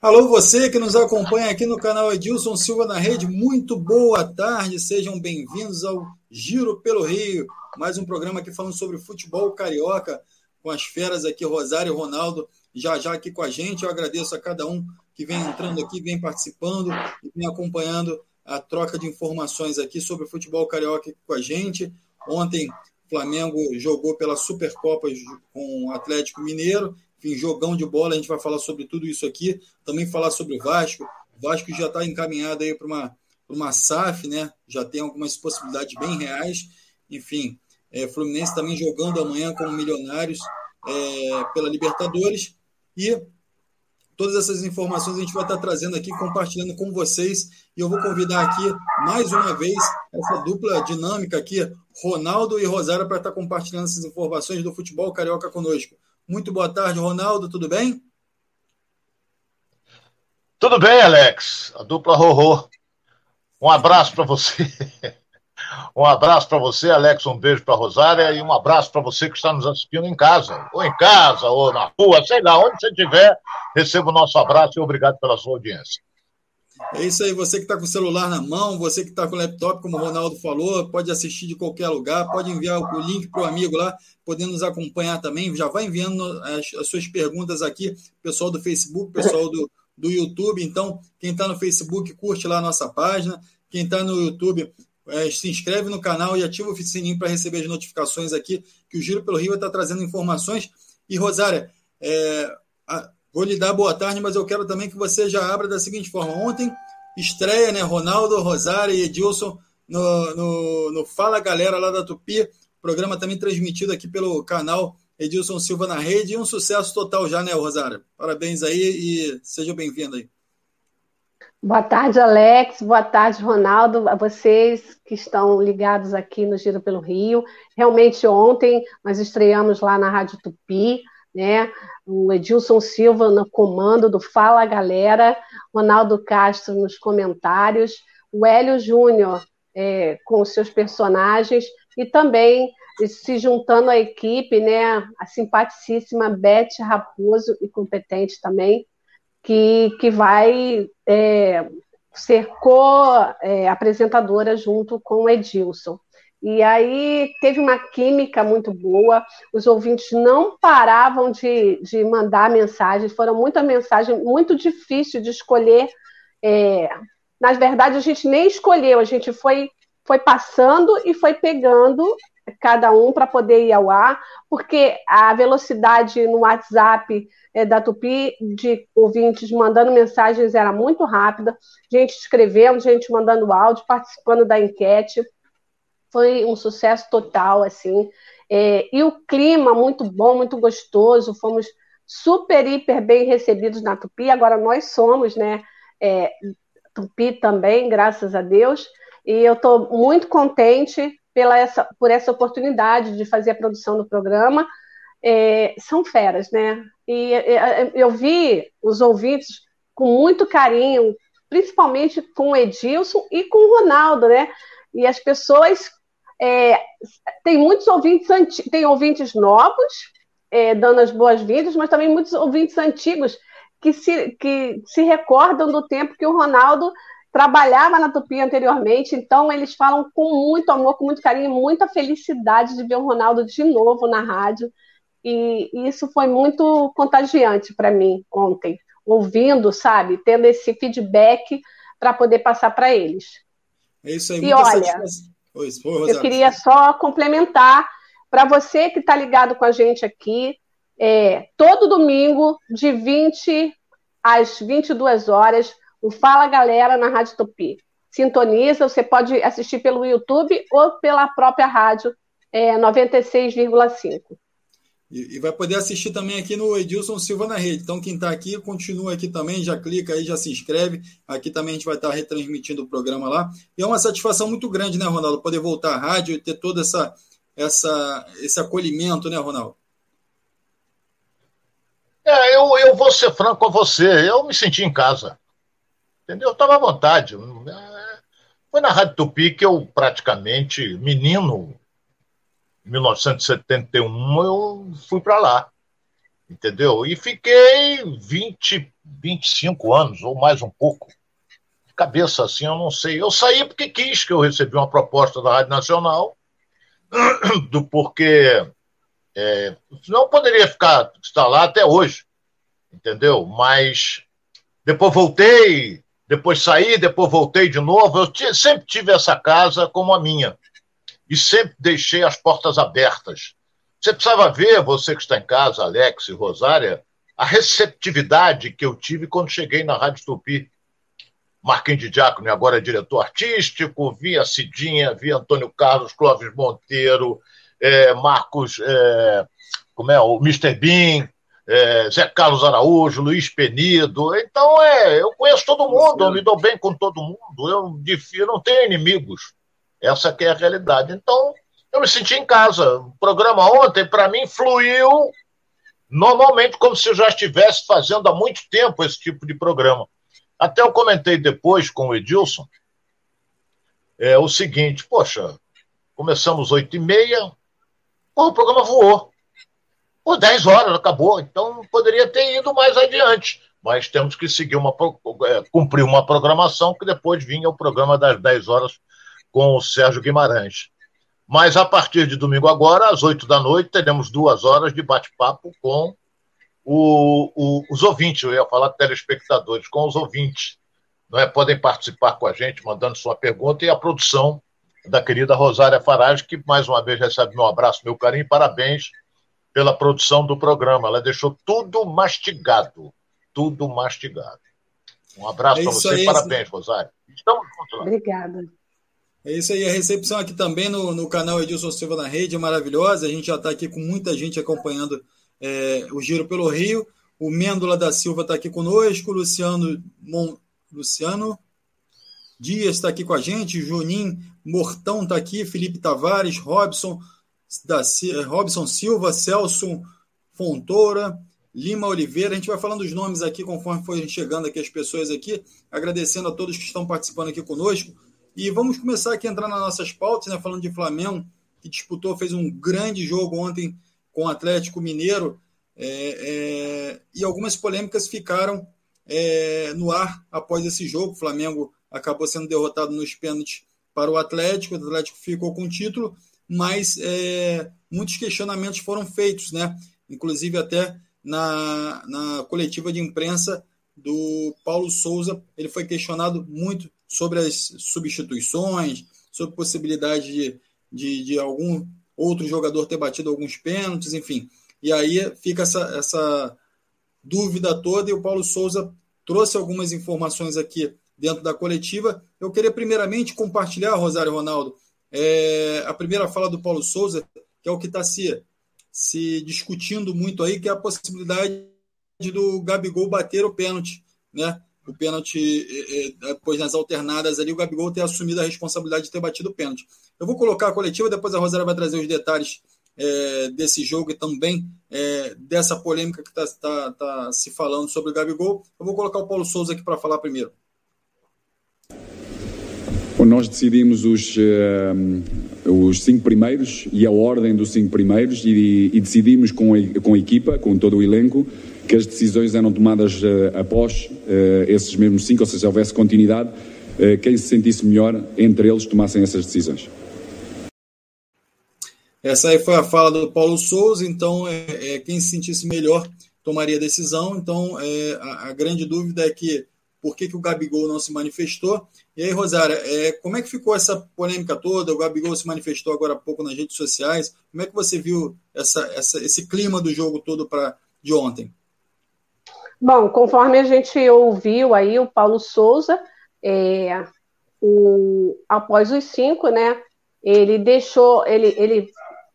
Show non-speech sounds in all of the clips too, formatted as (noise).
Alô, você que nos acompanha aqui no canal Edilson Silva na Rede, muito boa tarde, sejam bem-vindos ao Giro pelo Rio, mais um programa aqui falando sobre futebol carioca, com as feras aqui, Rosário e Ronaldo, já já aqui com a gente. Eu agradeço a cada um que vem entrando aqui, vem participando e vem acompanhando a troca de informações aqui sobre futebol carioca com a gente. Ontem, o Flamengo jogou pela Supercopa com o Atlético Mineiro enfim, jogão de bola, a gente vai falar sobre tudo isso aqui, também falar sobre o Vasco. O Vasco já está encaminhado aí para uma, uma SAF, né? Já tem algumas possibilidades bem reais. Enfim, é, Fluminense também jogando amanhã como milionários é, pela Libertadores. E todas essas informações a gente vai estar tá trazendo aqui, compartilhando com vocês. E eu vou convidar aqui, mais uma vez, essa dupla dinâmica aqui, Ronaldo e Rosário, para estar tá compartilhando essas informações do futebol carioca conosco. Muito boa tarde, Ronaldo, tudo bem? Tudo bem, Alex. A dupla Rorô. Um abraço para você. (laughs) Um abraço para você, Alex. Um beijo para Rosária e um abraço para você que está nos assistindo em casa, ou em casa, ou na rua, sei lá, onde você estiver. Receba o nosso abraço e obrigado pela sua audiência. É isso aí, você que está com o celular na mão, você que está com o laptop, como o Ronaldo falou, pode assistir de qualquer lugar, pode enviar o link para o amigo lá, podendo nos acompanhar também. Já vai enviando as, as suas perguntas aqui, pessoal do Facebook, pessoal do, do YouTube. Então, quem está no Facebook, curte lá a nossa página. Quem está no YouTube, é, se inscreve no canal e ativa o sininho para receber as notificações aqui, que o Giro pelo Rio está trazendo informações. E, Rosária, é, a, Vou lhe dar boa tarde, mas eu quero também que você já abra da seguinte forma. Ontem, estreia, né? Ronaldo, Rosário e Edilson no, no, no Fala Galera lá da Tupi. Programa também transmitido aqui pelo canal Edilson Silva na rede. E um sucesso total já, né, Rosário? Parabéns aí e seja bem-vindo aí. Boa tarde, Alex. Boa tarde, Ronaldo. A vocês que estão ligados aqui no Giro pelo Rio. Realmente, ontem nós estreamos lá na Rádio Tupi né? O Edilson Silva no comando do Fala Galera, Ronaldo Castro nos comentários, o Hélio Júnior é, com seus personagens e também se juntando à equipe, né? A simpaticíssima Beth Raposo e competente também, que, que vai é, ser co-apresentadora é, junto com o Edilson. E aí teve uma química muito boa, os ouvintes não paravam de, de mandar mensagens, foram muitas mensagens, muito difícil de escolher. É, na verdade, a gente nem escolheu, a gente foi, foi passando e foi pegando cada um para poder ir ao ar, porque a velocidade no WhatsApp é, da Tupi de ouvintes mandando mensagens era muito rápida, gente escrevendo, gente mandando áudio, participando da enquete foi um sucesso total, assim. É, e o clima muito bom, muito gostoso, fomos super, hiper bem recebidos na Tupi, agora nós somos, né, é, Tupi também, graças a Deus, e eu estou muito contente pela essa, por essa oportunidade de fazer a produção do programa, é, são feras, né, e eu vi os ouvintes com muito carinho, principalmente com o Edilson e com o Ronaldo, né, e as pessoas é, tem muitos ouvintes tem ouvintes novos, é, dando as boas-vindas, mas também muitos ouvintes antigos que se, que se recordam do tempo que o Ronaldo trabalhava na Tupi anteriormente, então eles falam com muito amor, com muito carinho, muita felicidade de ver o Ronaldo de novo na rádio. E, e isso foi muito contagiante para mim ontem, ouvindo, sabe, tendo esse feedback para poder passar para eles. É isso aí, e olha, satisfação. Eu queria só complementar para você que está ligado com a gente aqui, é, todo domingo, de 20 às 22 horas, o Fala Galera na Rádio Tupi. Sintoniza, você pode assistir pelo YouTube ou pela própria rádio é, 96,5. E, e, vai poder assistir também aqui no Edilson Silva na rede. Então, quem está aqui, continua aqui também, já clica aí, já se inscreve. Aqui também a gente vai estar tá retransmitindo o programa lá. E é uma satisfação muito grande, né, Ronaldo? Poder voltar à rádio e ter todo essa, essa, esse acolhimento, né, Ronaldo? É, eu, eu vou ser franco com você. Eu me senti em casa. Entendeu? Eu estava à vontade. É, foi na Rádio Tupi que eu praticamente, menino, 1971 eu fui para lá, entendeu? E fiquei 20, 25 anos, ou mais um pouco. Cabeça assim, eu não sei. Eu saí porque quis, que eu recebi uma proposta da Rádio Nacional, (clears throat) do porquê. É, não poderia ficar estar lá até hoje, entendeu? Mas depois voltei, depois saí, depois voltei de novo. Eu sempre tive essa casa como a minha e sempre deixei as portas abertas. Você precisava ver, você que está em casa, Alex e Rosária, a receptividade que eu tive quando cheguei na Rádio Tupi. Marquinhos de Diácono, agora é diretor artístico, via Cidinha, via Antônio Carlos, Clóvis Monteiro, é, Marcos, é, como é, o Mr. Bean, é, Zé Carlos Araújo, Luiz Penido. Então, é, eu conheço todo mundo, eu me dou bem com todo mundo, eu, eu não tenho inimigos. Essa é a realidade. Então, eu me senti em casa. O programa ontem, para mim, fluiu normalmente como se eu já estivesse fazendo há muito tempo esse tipo de programa. Até eu comentei depois com o Edilson é, o seguinte, poxa, começamos oito e meia, o programa voou. Por 10 horas, acabou. Então, poderia ter ido mais adiante. Mas temos que seguir uma, é, cumprir uma programação que depois vinha o programa das 10 horas com o Sérgio Guimarães. Mas a partir de domingo agora, às 8 da noite, teremos duas horas de bate-papo com o, o, os ouvintes, eu ia falar telespectadores, com os ouvintes. Não é? Podem participar com a gente, mandando sua pergunta, e a produção da querida Rosária Farage, que mais uma vez recebe meu abraço, meu carinho e parabéns pela produção do programa. Ela deixou tudo mastigado. Tudo mastigado. Um abraço é para você e parabéns, Rosária. Estamos juntos lá. Obrigada. É isso aí, a recepção aqui também no, no canal Edilson Silva na Rede é maravilhosa. A gente já está aqui com muita gente acompanhando é, o Giro pelo Rio. O Mêndola da Silva está aqui conosco, Luciano, Mon, Luciano Dias está aqui com a gente, Juninho Mortão está aqui, Felipe Tavares, Robson, da, Robson Silva, Celso Fontoura, Lima Oliveira. A gente vai falando os nomes aqui conforme forem chegando aqui as pessoas aqui, agradecendo a todos que estão participando aqui conosco. E vamos começar aqui a entrar nas nossas pautas, né? Falando de Flamengo, que disputou, fez um grande jogo ontem com o Atlético Mineiro. É, é, e algumas polêmicas ficaram é, no ar após esse jogo. O Flamengo acabou sendo derrotado nos pênaltis para o Atlético, o Atlético ficou com o título, mas é, muitos questionamentos foram feitos, né? Inclusive até na, na coletiva de imprensa do Paulo Souza, ele foi questionado muito sobre as substituições, sobre possibilidade de, de, de algum outro jogador ter batido alguns pênaltis, enfim. E aí fica essa, essa dúvida toda e o Paulo Souza trouxe algumas informações aqui dentro da coletiva. Eu queria primeiramente compartilhar, Rosário Ronaldo, é, a primeira fala do Paulo Souza, que é o que está se, se discutindo muito aí, que é a possibilidade do Gabigol bater o pênalti, né? O pênalti, depois nas alternadas ali, o Gabigol ter assumido a responsabilidade de ter batido o pênalti. Eu vou colocar a coletiva, depois a Rosária vai trazer os detalhes é, desse jogo e também é, dessa polêmica que está tá, tá se falando sobre o Gabigol. Eu vou colocar o Paulo Souza aqui para falar primeiro. Bom, nós decidimos os, uh, os cinco primeiros e a ordem dos cinco primeiros e, e decidimos com a, com a equipa, com todo o elenco, que as decisões eram tomadas uh, após uh, esses mesmos cinco, ou seja, houvesse continuidade, uh, quem se sentisse melhor entre eles tomassem essas decisões. Essa aí foi a fala do Paulo Souza, então é, é quem se sentisse melhor tomaria a decisão. Então é, a, a, grande dúvida é que por que, que o Gabigol não se manifestou? E aí, Rosária, é, como é que ficou essa polêmica toda? O Gabigol se manifestou agora há pouco nas redes sociais. Como é que você viu essa, essa, esse clima do jogo todo para de ontem? Bom, conforme a gente ouviu aí o Paulo Souza, é, o, após os cinco, né, ele deixou, ele, ele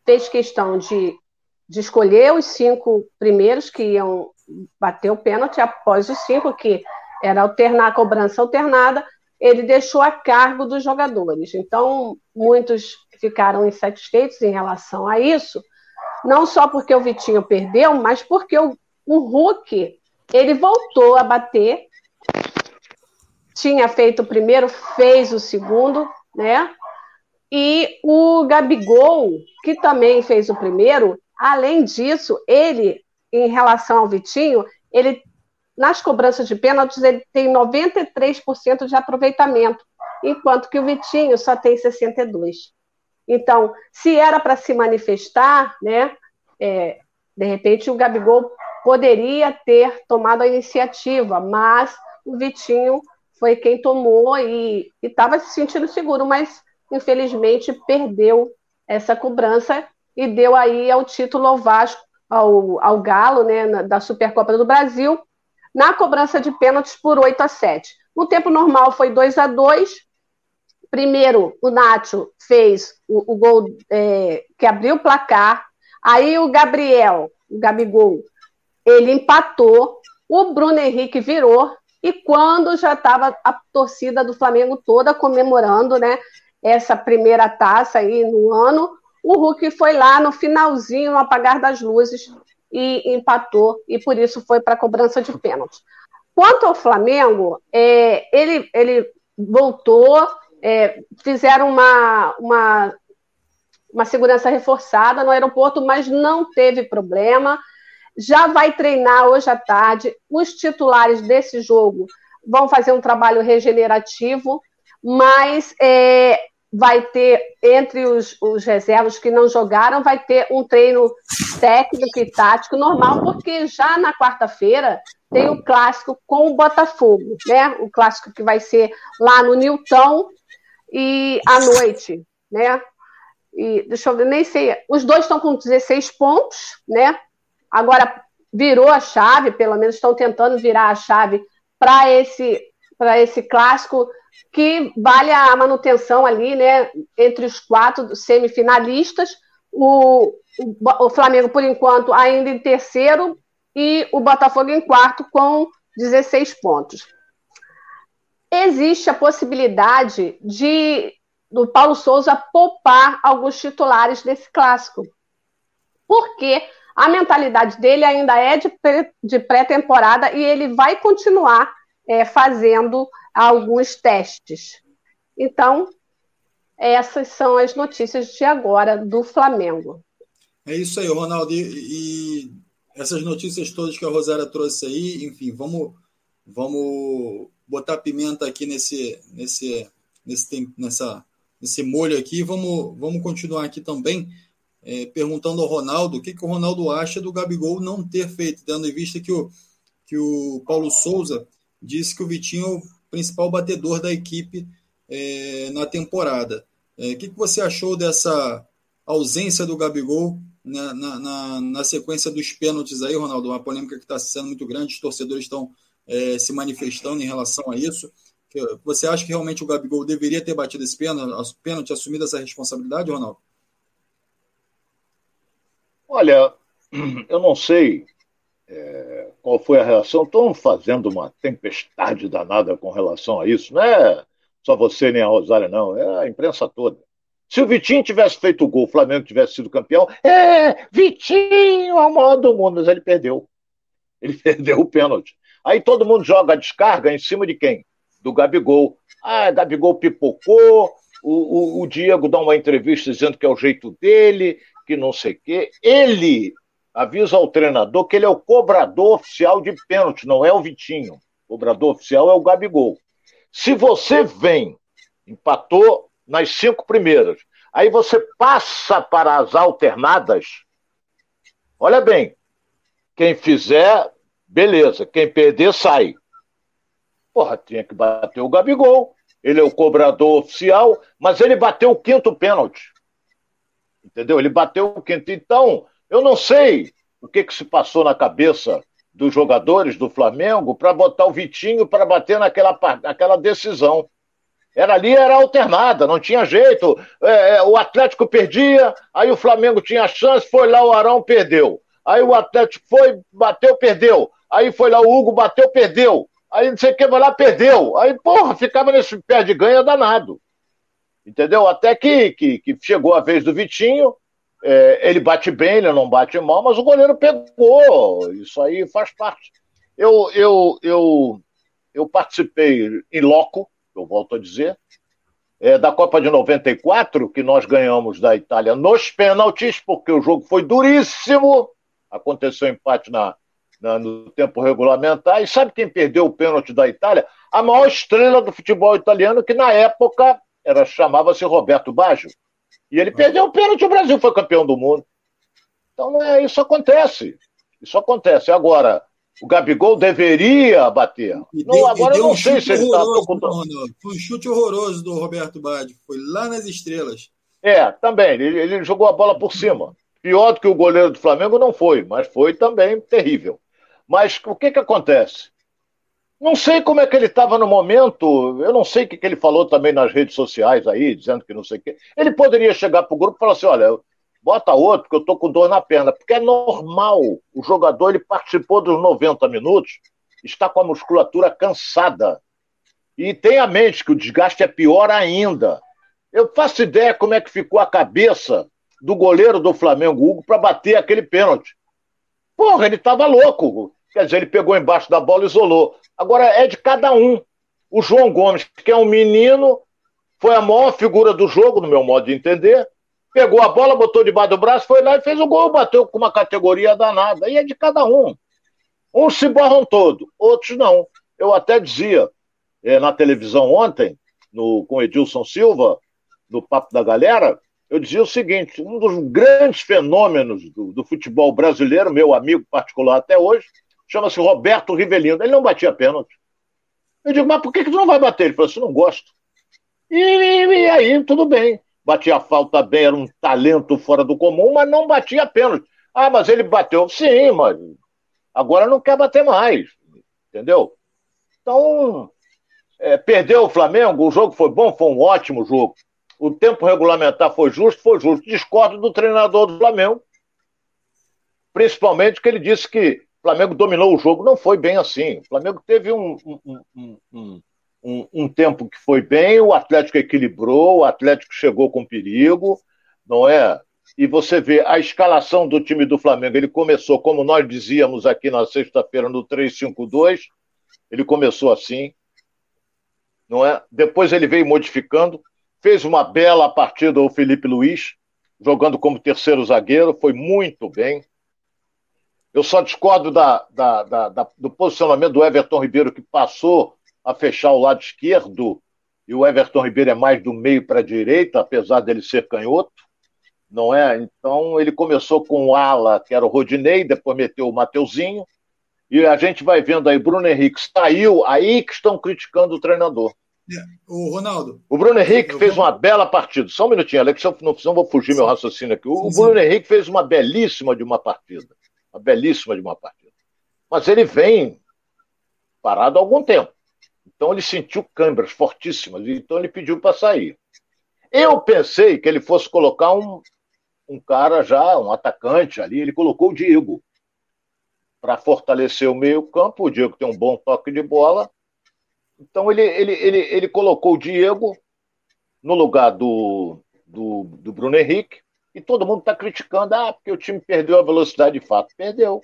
fez questão de, de escolher os cinco primeiros que iam bater o pênalti, após os cinco, que era alternar, cobrança alternada, ele deixou a cargo dos jogadores. Então, muitos ficaram insatisfeitos em relação a isso, não só porque o Vitinho perdeu, mas porque o, o Hulk ele voltou a bater, tinha feito o primeiro, fez o segundo, né? E o Gabigol, que também fez o primeiro, além disso, ele, em relação ao Vitinho, ele nas cobranças de pênaltis, ele tem 93% de aproveitamento, enquanto que o Vitinho só tem 62%. Então, se era para se manifestar, né, é, de repente o Gabigol poderia ter tomado a iniciativa, mas o Vitinho foi quem tomou e estava se sentindo seguro, mas infelizmente perdeu essa cobrança e deu aí ao título ao Vasco, ao, ao Galo, né, da Supercopa do Brasil, na cobrança de pênaltis por 8 a 7. No tempo normal foi 2 a 2. Primeiro, o Nacho fez o, o gol é, que abriu o placar. Aí o Gabriel, o Gabigol, ele empatou. O Bruno Henrique virou. E quando já estava a torcida do Flamengo toda comemorando né, essa primeira taça aí no ano, o Hulk foi lá no finalzinho, no apagar das luzes, e empatou, e por isso foi para a cobrança de pênalti. Quanto ao Flamengo, é, ele, ele voltou, é, fizeram uma, uma, uma segurança reforçada no aeroporto, mas não teve problema. Já vai treinar hoje à tarde. Os titulares desse jogo vão fazer um trabalho regenerativo, mas é, vai ter, entre os, os reservas que não jogaram, vai ter um treino técnico e tático normal, porque já na quarta-feira tem o clássico com o Botafogo, né? O clássico que vai ser lá no Newton e à noite, né? E deixa eu ver, nem sei. Os dois estão com 16 pontos, né? Agora virou a chave, pelo menos estão tentando virar a chave para esse para esse clássico que vale a manutenção ali, né, entre os quatro semifinalistas. O, o, o Flamengo, por enquanto, ainda em terceiro e o Botafogo em quarto com 16 pontos. Existe a possibilidade de do Paulo Souza poupar alguns titulares desse clássico. Porque a mentalidade dele ainda é de pré-temporada e ele vai continuar é, fazendo alguns testes. Então, essas são as notícias de agora do Flamengo. É isso aí, Ronaldo. E, e essas notícias todas que a Rosária trouxe aí, enfim, vamos, vamos botar pimenta aqui nesse, nesse, nesse, nessa, nesse molho aqui. Vamos, vamos continuar aqui também. É, perguntando ao Ronaldo o que, que o Ronaldo acha do Gabigol não ter feito, tendo em vista que o, que o Paulo Souza disse que o Vitinho é o principal batedor da equipe é, na temporada. É, o que, que você achou dessa ausência do Gabigol na, na, na, sequência dos pênaltis aí, Ronaldo? Uma polêmica que está sendo muito grande, os torcedores estão é, se manifestando em relação a isso. Você acha que realmente o Gabigol deveria ter batido esse pênalti, pênalti assumido essa responsabilidade, Ronaldo? Olha, eu não sei é, qual foi a reação. Estão fazendo uma tempestade danada com relação a isso. Não é só você nem a Rosária, não. É a imprensa toda. Se o Vitinho tivesse feito o gol, o Flamengo tivesse sido campeão, é, Vitinho é o maior do mundo, mas ele perdeu. Ele (laughs) perdeu o pênalti. Aí todo mundo joga a descarga em cima de quem? Do Gabigol. Ah, Gabigol pipocou, o, o, o Diego dá uma entrevista dizendo que é o jeito dele, que não sei o quê. Ele avisa ao treinador que ele é o cobrador oficial de pênalti, não é o Vitinho. O cobrador oficial é o Gabigol. Se você vem, empatou nas cinco primeiras, aí você passa para as alternadas, olha bem, quem fizer, beleza, quem perder, sai. Porra, tinha que bater o Gabigol. Ele é o cobrador oficial, mas ele bateu o quinto pênalti. Entendeu? Ele bateu o quinto. Então, eu não sei o que, que se passou na cabeça dos jogadores do Flamengo para botar o Vitinho para bater naquela, naquela decisão. Era ali, era alternada, não tinha jeito. É, é, o Atlético perdia, aí o Flamengo tinha chance, foi lá, o Arão perdeu. Aí o Atlético foi, bateu, perdeu. Aí foi lá, o Hugo bateu, perdeu. Aí não sei o que, vai lá, perdeu. Aí, porra, ficava nesse pé de ganha danado. Entendeu? Até que, que, que chegou a vez do Vitinho, é, ele bate bem, ele não bate mal, mas o goleiro pegou. Isso aí faz parte. Eu, eu, eu, eu participei em loco, eu volto a dizer, é, da Copa de 94, que nós ganhamos da Itália nos pênaltis, porque o jogo foi duríssimo. Aconteceu empate na, né, no tempo regulamentar. E sabe quem perdeu o pênalti da Itália? A maior estrela do futebol italiano, que na época era chamava-se Roberto Baggio. E ele perdeu o pênalti, o Brasil foi campeão do mundo. Então, é, isso acontece. Isso acontece. Agora, o Gabigol deveria bater. E não, agora eu não um sei se ele está. Foi um chute horroroso do Roberto Baggio. Foi lá nas estrelas. É, também. Ele, ele jogou a bola por cima. Pior do que o goleiro do Flamengo não foi, mas foi também terrível. Mas o que, que acontece? Não sei como é que ele estava no momento, eu não sei o que, que ele falou também nas redes sociais aí, dizendo que não sei o quê. Ele poderia chegar para o grupo e falar assim: olha, bota outro, que eu estou com dor na perna. Porque é normal. O jogador ele participou dos 90 minutos, está com a musculatura cansada. E tem a mente que o desgaste é pior ainda. Eu faço ideia como é que ficou a cabeça do goleiro do Flamengo, Hugo, para bater aquele pênalti. Porra, ele estava louco. Quer dizer, ele pegou embaixo da bola e isolou. Agora é de cada um. O João Gomes, que é um menino, foi a maior figura do jogo, no meu modo de entender. Pegou a bola, botou debaixo do braço, foi lá e fez o gol, bateu com uma categoria danada. E é de cada um. Uns se borram todo, outros não. Eu até dizia é, na televisão ontem, no, com Edilson Silva, no Papo da Galera, eu dizia o seguinte: um dos grandes fenômenos do, do futebol brasileiro, meu amigo particular até hoje, chama-se Roberto Rivelino. Ele não batia pênalti. Eu digo, mas por que, que tu não vai bater? Ele falou assim: não gosto. E, e, aí, tudo bem. Batia falta bem, era um talento fora do comum, mas não batia pênalti. Ah, mas ele bateu. Sim, mas agora não quer bater mais. Entendeu? Então, é, perdeu o Flamengo, o jogo foi bom, foi um ótimo jogo o tempo regulamentar foi justo, foi justo. Discordo do treinador do Flamengo, principalmente que ele disse que Flamengo dominou o jogo. Não foi bem assim. O Flamengo teve um, um, um, um, um tempo que foi bem, o Atlético equilibrou, o Atlético chegou com perigo, não é? E você vê a escalação do time do Flamengo. Ele começou, como nós dizíamos aqui na sexta-feira, no 3-5-2. Ele começou assim, não é? Depois ele veio modificando. Fez uma bela partida o Felipe Luiz, jogando como terceiro zagueiro, foi muito bem. Eu só discordo da, da, da, do posicionamento do Everton Ribeiro, que passou a fechar o lado esquerdo, e o Everton Ribeiro é mais do meio para a direita, apesar dele ser canhoto, não é? Então ele começou com o ala, que era o Rodinei, depois meteu o Mateuzinho, e a gente vai vendo aí, Bruno Henrique saiu, aí que estão criticando o treinador. O Ronaldo. O Bruno Henrique fez uma bela partida. Só um minutinho, Alex, não, não vou fugir meu raciocínio aqui. O, sim, Bruno sim. Henrique fez uma belíssima de uma partida. Uma belíssima de uma partida. Mas ele vem parado há algum tempo. Então ele sentiu câimbras fortíssimas, então ele pediu para sair. Eu pensei que ele fosse colocar um, um cara já, um atacante ali, ele colocou o Diego para fortalecer o meio-campo. O Diego tem um bom toque de bola então ele, ele, ele, ele colocou o Diego no lugar do, do, do Bruno Henrique e todo mundo está criticando, ah, porque o time perdeu a velocidade de fato. Perdeu.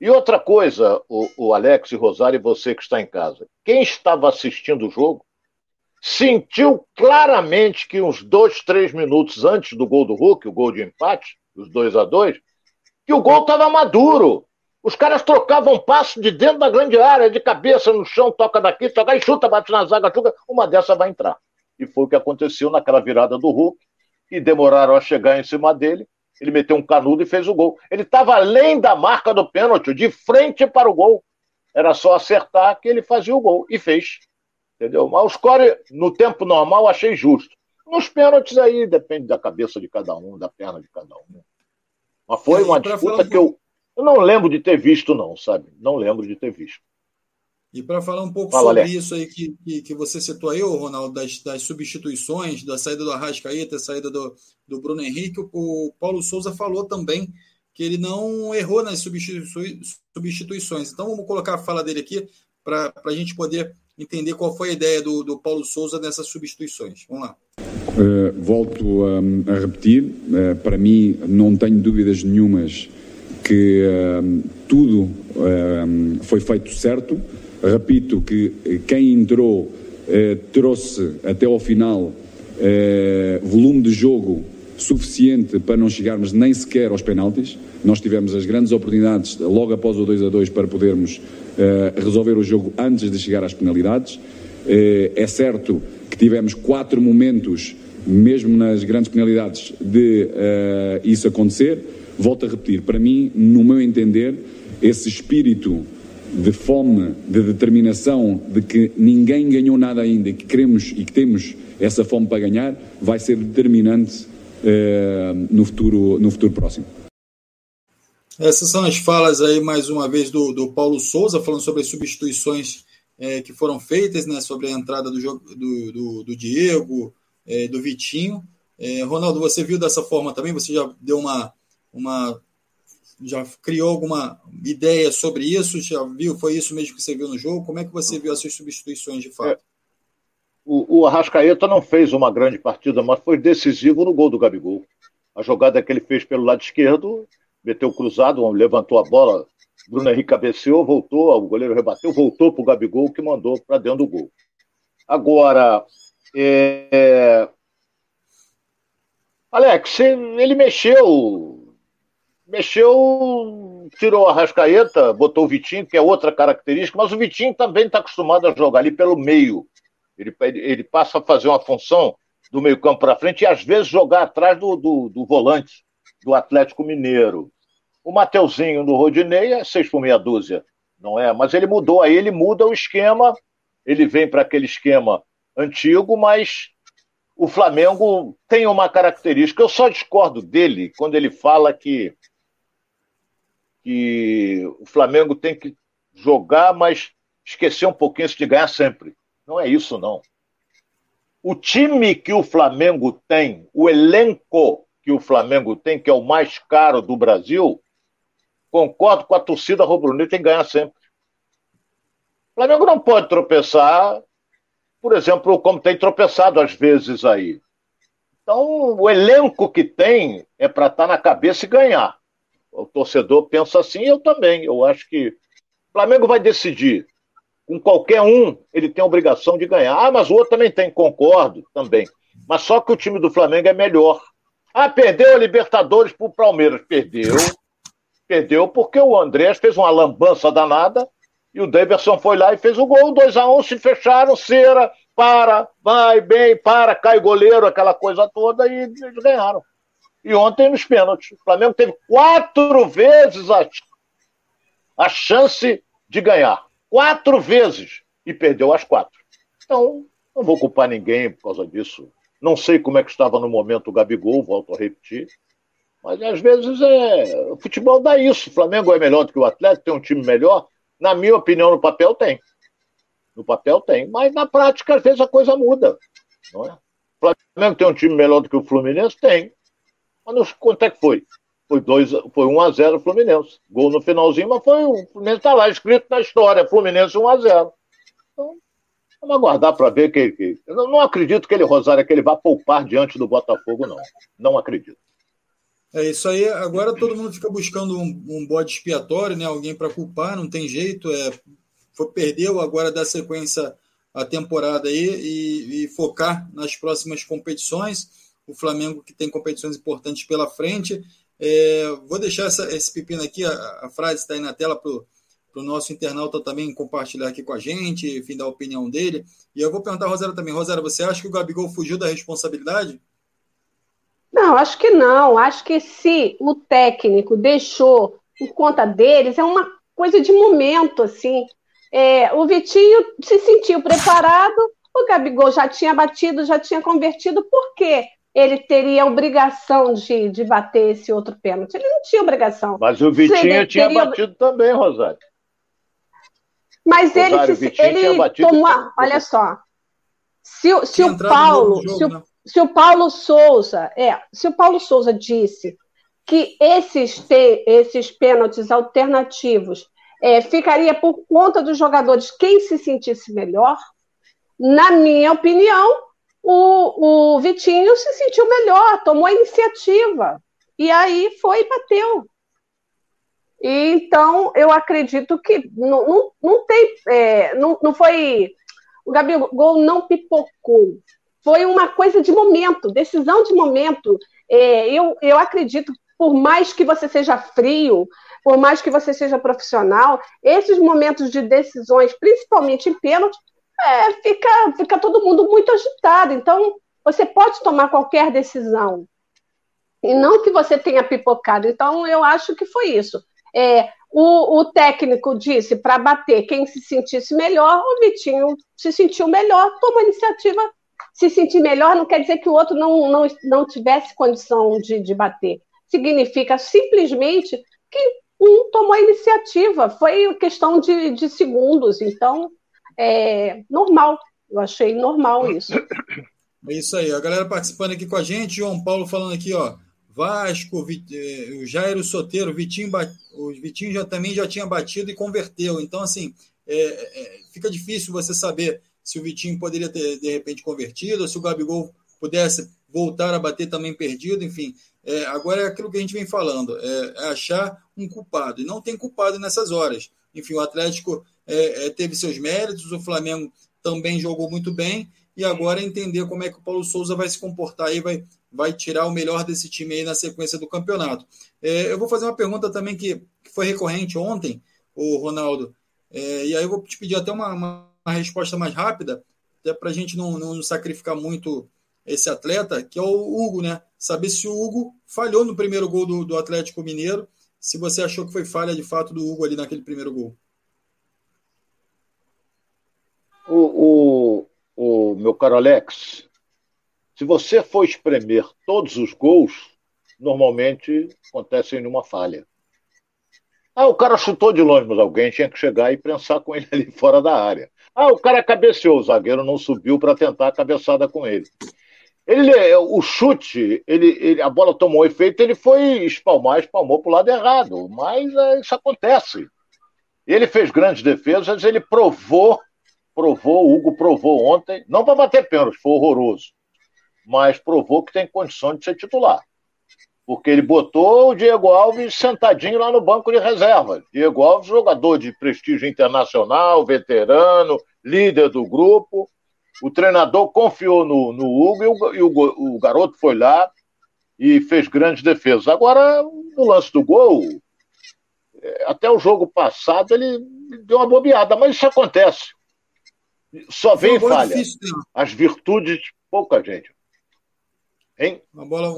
E outra coisa, o, o Alex e Rosário e você que está em casa, quem estava assistindo o jogo sentiu claramente que uns dois, três minutos antes do gol do Hulk, o gol de empate, os dois a dois, que o gol estava maduro. Os caras trocavam passo de dentro da grande área, de cabeça no chão, toca daqui, toca e chuta, bate na zaga, chuta, uma dessa vai entrar. E foi o que aconteceu naquela virada do Hulk, que demoraram a chegar em cima dele. Ele meteu um canudo e fez o gol. Ele estava além da marca do pênalti, de frente para o gol. Era só acertar que ele fazia o gol. E fez. Entendeu? Mas o score, no tempo normal, achei justo. Nos pênaltis aí, depende da cabeça de cada um, da perna de cada um. Mas foi uma disputa que eu, eu não lembro de ter visto, não, sabe? Não lembro de ter visto. E para falar um pouco Fala, sobre isso aí que, que, que, você citou aí, Ronaldo, das, das substituições, da saída do Arrascaeta, da saída do, do Bruno Henrique, o, o Paulo Souza falou também que ele não errou nas substituições. substituições. Então vamos colocar a fala dele aqui para a gente poder entender qual foi a ideia do, do Paulo Souza nessas substituições. Vamos lá. Uh, volto um, a repetir, uh, para mim não tenho dúvidas nenhumas que uh, tudo uh, foi feito certo. Repito que quem entrou uh, trouxe até ao final volume de jogo suficiente para não chegarmos nem sequer aos penaltis. Nós tivemos as grandes oportunidades logo após o 2 a 2 para podermos uh, resolver o jogo antes de chegar às penalidades. Uh, é certo que tivemos quatro momentos, mesmo nas grandes penalidades, de uh, isso acontecer. Volto a repetir, para mim, no meu entender, esse espírito de fome, de determinação, de que ninguém ganhou nada ainda e que queremos e que temos essa fome para ganhar, vai ser determinante uh, no, futuro, no futuro próximo. Essas são as falas aí, mais uma vez, do, do Paulo Souza, falando sobre as substituições é, que foram feitas, né, sobre a entrada do, jogo, do, do, do Diego, é, do Vitinho. Ronaldo, você viu dessa forma também? Você já deu uma, uma já criou alguma ideia sobre isso? Já viu? Foi isso mesmo que você viu no jogo? Como é que você viu essas substituições de fato? É, o, o Arrascaeta não fez uma grande partida, mas foi decisivo no gol do Gabigol. A jogada que ele fez pelo lado esquerdo, meteu cruzado, levantou a bola, Bruno Henrique cabeceou, voltou, o goleiro rebateu, voltou para o Gabigol, que mandou para dentro do gol. Agora, é... Alex, ele mexeu mexeu, tirou a Rascaeta, botou o Vitinho, que é outra característica, mas o Vitinho também está acostumado a jogar ali pelo meio. Ele, ele passa a fazer uma função do meio-campo para frente e às vezes jogar atrás do, do, do, volante do Atlético Mineiro. O Mateuzinho no Rodinei é 6 por meia dúzia, não é? Mas ele mudou, aí ele muda o esquema, ele vem para aquele esquema antigo, mas o Flamengo tem uma característica. Eu só discordo dele quando ele fala que que o Flamengo tem que jogar, mas esquecer um pouquinho de ganhar sempre. Não é isso, não. O time que o Flamengo tem, o elenco que o Flamengo tem, que é o mais caro do Brasil, concordo com a torcida rubro-negra, tem que ganhar sempre. O Flamengo não pode tropeçar, por exemplo, como tem tropeçado às vezes aí. Então, o elenco que tem é para estar tá na cabeça e ganhar o torcedor pensa assim, eu também. Eu acho que o Flamengo vai decidir. Com qualquer um, ele tem a obrigação de ganhar. Ah, mas o outro também tem, concordo também. Mas só que o time do Flamengo é melhor. Ah, perdeu a Libertadores para o Palmeiras. Perdeu. Perdeu porque o Andrés fez uma lambança danada e o Davidson foi lá e fez o gol. 2x1, um, se fecharam, cera, para, vai bem, para, cai goleiro, aquela coisa toda e eles ganharam e ontem nos pênaltis. O Flamengo teve quatro vezes a, a chance de ganhar. Quatro vezes. E perdeu as quatro. Então, não vou culpar ninguém por causa disso. Não sei como é que estava no momento o Gabigol, volto a repetir. Mas às vezes é. O futebol dá isso. O Flamengo é melhor do que o Atlético, tem um time melhor. Na minha opinião, no papel tem. No papel tem. Mas na prática, às vezes, a coisa muda. Não é? O Flamengo tem um time melhor do que o Fluminense? Tem. Mas quanto é que foi? Foi, dois, foi 1 a 0 Fluminense. Gol no finalzinho, mas foi o Fluminense está lá escrito na história, Fluminense 1 a 0. Então, vamos aguardar para ver que, que não, não acredito que ele Rosário que ele vá poupar diante do Botafogo não. Não acredito. É isso aí. Agora todo mundo fica buscando um, um bode expiatório, né? Alguém para culpar, não tem jeito. É, foi, perdeu agora da sequência a temporada aí e, e focar nas próximas competições o Flamengo que tem competições importantes pela frente. É, vou deixar essa, esse pepino aqui, a, a frase está aí na tela para o nosso internauta também compartilhar aqui com a gente, enfim, dar a opinião dele. E eu vou perguntar a Rosário também. Rosário, você acha que o Gabigol fugiu da responsabilidade? Não, acho que não. Acho que se o técnico deixou por conta deles, é uma coisa de momento, assim. É, o Vitinho se sentiu preparado, o Gabigol já tinha batido, já tinha convertido, por quê? Ele teria obrigação de, de bater esse outro pênalti. Ele não tinha obrigação. Mas o Vitinho tinha teria... batido também, Rosário. Mas Rosário, ele, se, ele tomou. Olha só. Se, se o Paulo. Jogo, se, o, né? se o Paulo Souza. É, se o Paulo Souza disse que esses, te, esses pênaltis alternativos é, ficaria por conta dos jogadores quem se sentisse melhor, na minha opinião, o, o Vitinho se sentiu melhor, tomou a iniciativa. E aí foi e bateu. E, então, eu acredito que não, não, não tem. É, não, não foi. O Gabigol não pipocou. Foi uma coisa de momento, decisão de momento. É, eu, eu acredito, por mais que você seja frio, por mais que você seja profissional, esses momentos de decisões, principalmente em pênalti, é, fica, fica todo mundo muito agitado. Então, você pode tomar qualquer decisão. E não que você tenha pipocado. Então, eu acho que foi isso. É, o, o técnico disse para bater quem se sentisse melhor, o Vitinho se sentiu melhor, tomou a iniciativa. Se sentir melhor não quer dizer que o outro não, não, não tivesse condição de, de bater. Significa simplesmente que um tomou a iniciativa. Foi questão de, de segundos. Então, é normal. Eu achei normal isso. É isso aí. A galera participando aqui com a gente. João Paulo falando aqui, ó. Vasco, eh, o Jairo Soteiro, Vitinho, o Vitinho já, também já tinha batido e converteu. Então, assim, é, é, fica difícil você saber se o Vitinho poderia ter, de repente, convertido, ou se o Gabigol pudesse voltar a bater também perdido, enfim. É, agora é aquilo que a gente vem falando, é, é, achar um culpado. E não tem culpado nessas horas. Enfim, o Atlético é, é, teve seus méritos, o Flamengo também jogou muito bem, e agora entender como é que o Paulo Souza vai se comportar aí, vai, vai tirar o melhor desse time aí na sequência do campeonato. É, eu vou fazer uma pergunta também que, que foi recorrente ontem, o Ronaldo, é, e aí eu vou te pedir até uma, uma, uma resposta mais rápida, até para a gente não, não sacrificar muito esse atleta, que é o Hugo, né? Saber se o Hugo falhou no primeiro gol do, do Atlético Mineiro, se você achou que foi falha de fato do Hugo ali naquele primeiro gol. O, o, o meu caro Alex, se você for espremer todos os gols, normalmente acontecem numa falha. Ah, o cara chutou de longe, mas alguém tinha que chegar e pensar com ele (laughs) ali fora da área. Ah, o cara cabeceou, o zagueiro não subiu para tentar a cabeçada com ele. Ele, o chute, ele, ele, a bola tomou efeito, ele foi espalmar, espalmou para o lado errado. Mas é, isso acontece. Ele fez grandes defesas, ele provou, provou, o Hugo provou ontem, não para bater pênalti, foi horroroso mas provou que tem condições de ser titular. Porque ele botou o Diego Alves sentadinho lá no banco de reserva. Diego Alves, jogador de prestígio internacional, veterano, líder do grupo. O treinador confiou no, no Hugo e, o, e o, o garoto foi lá e fez grandes defesas. Agora, no lance do gol, é, até o jogo passado ele deu uma bobeada, mas isso acontece. Só vem falha. Difícil, né? As virtudes, pouca gente. Hein? Uma bola,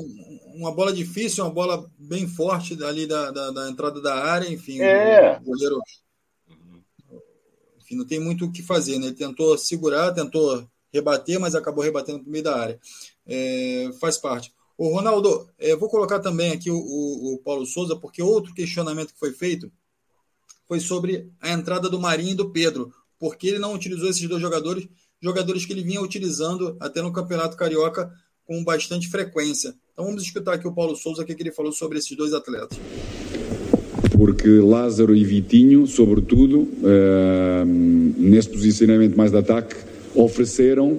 uma bola difícil, uma bola bem forte ali da, da, da entrada da área, enfim. É. O goleiro. Enfim, não tem muito o que fazer, né? Ele tentou segurar, tentou rebater, mas acabou rebatendo no meio da área. É, faz parte. O Ronaldo, é, vou colocar também aqui o, o, o, Paulo Souza, porque outro questionamento que foi feito foi sobre a entrada do Marinho e do Pedro, porque ele não utilizou esses dois jogadores, jogadores que ele vinha utilizando até no Campeonato Carioca com bastante frequência. Então vamos escutar aqui o Paulo Souza, o que ele falou sobre esses dois atletas. Porque Lázaro e Vitinho, sobretudo, uh, posicionamento mais de ataque, ofereceram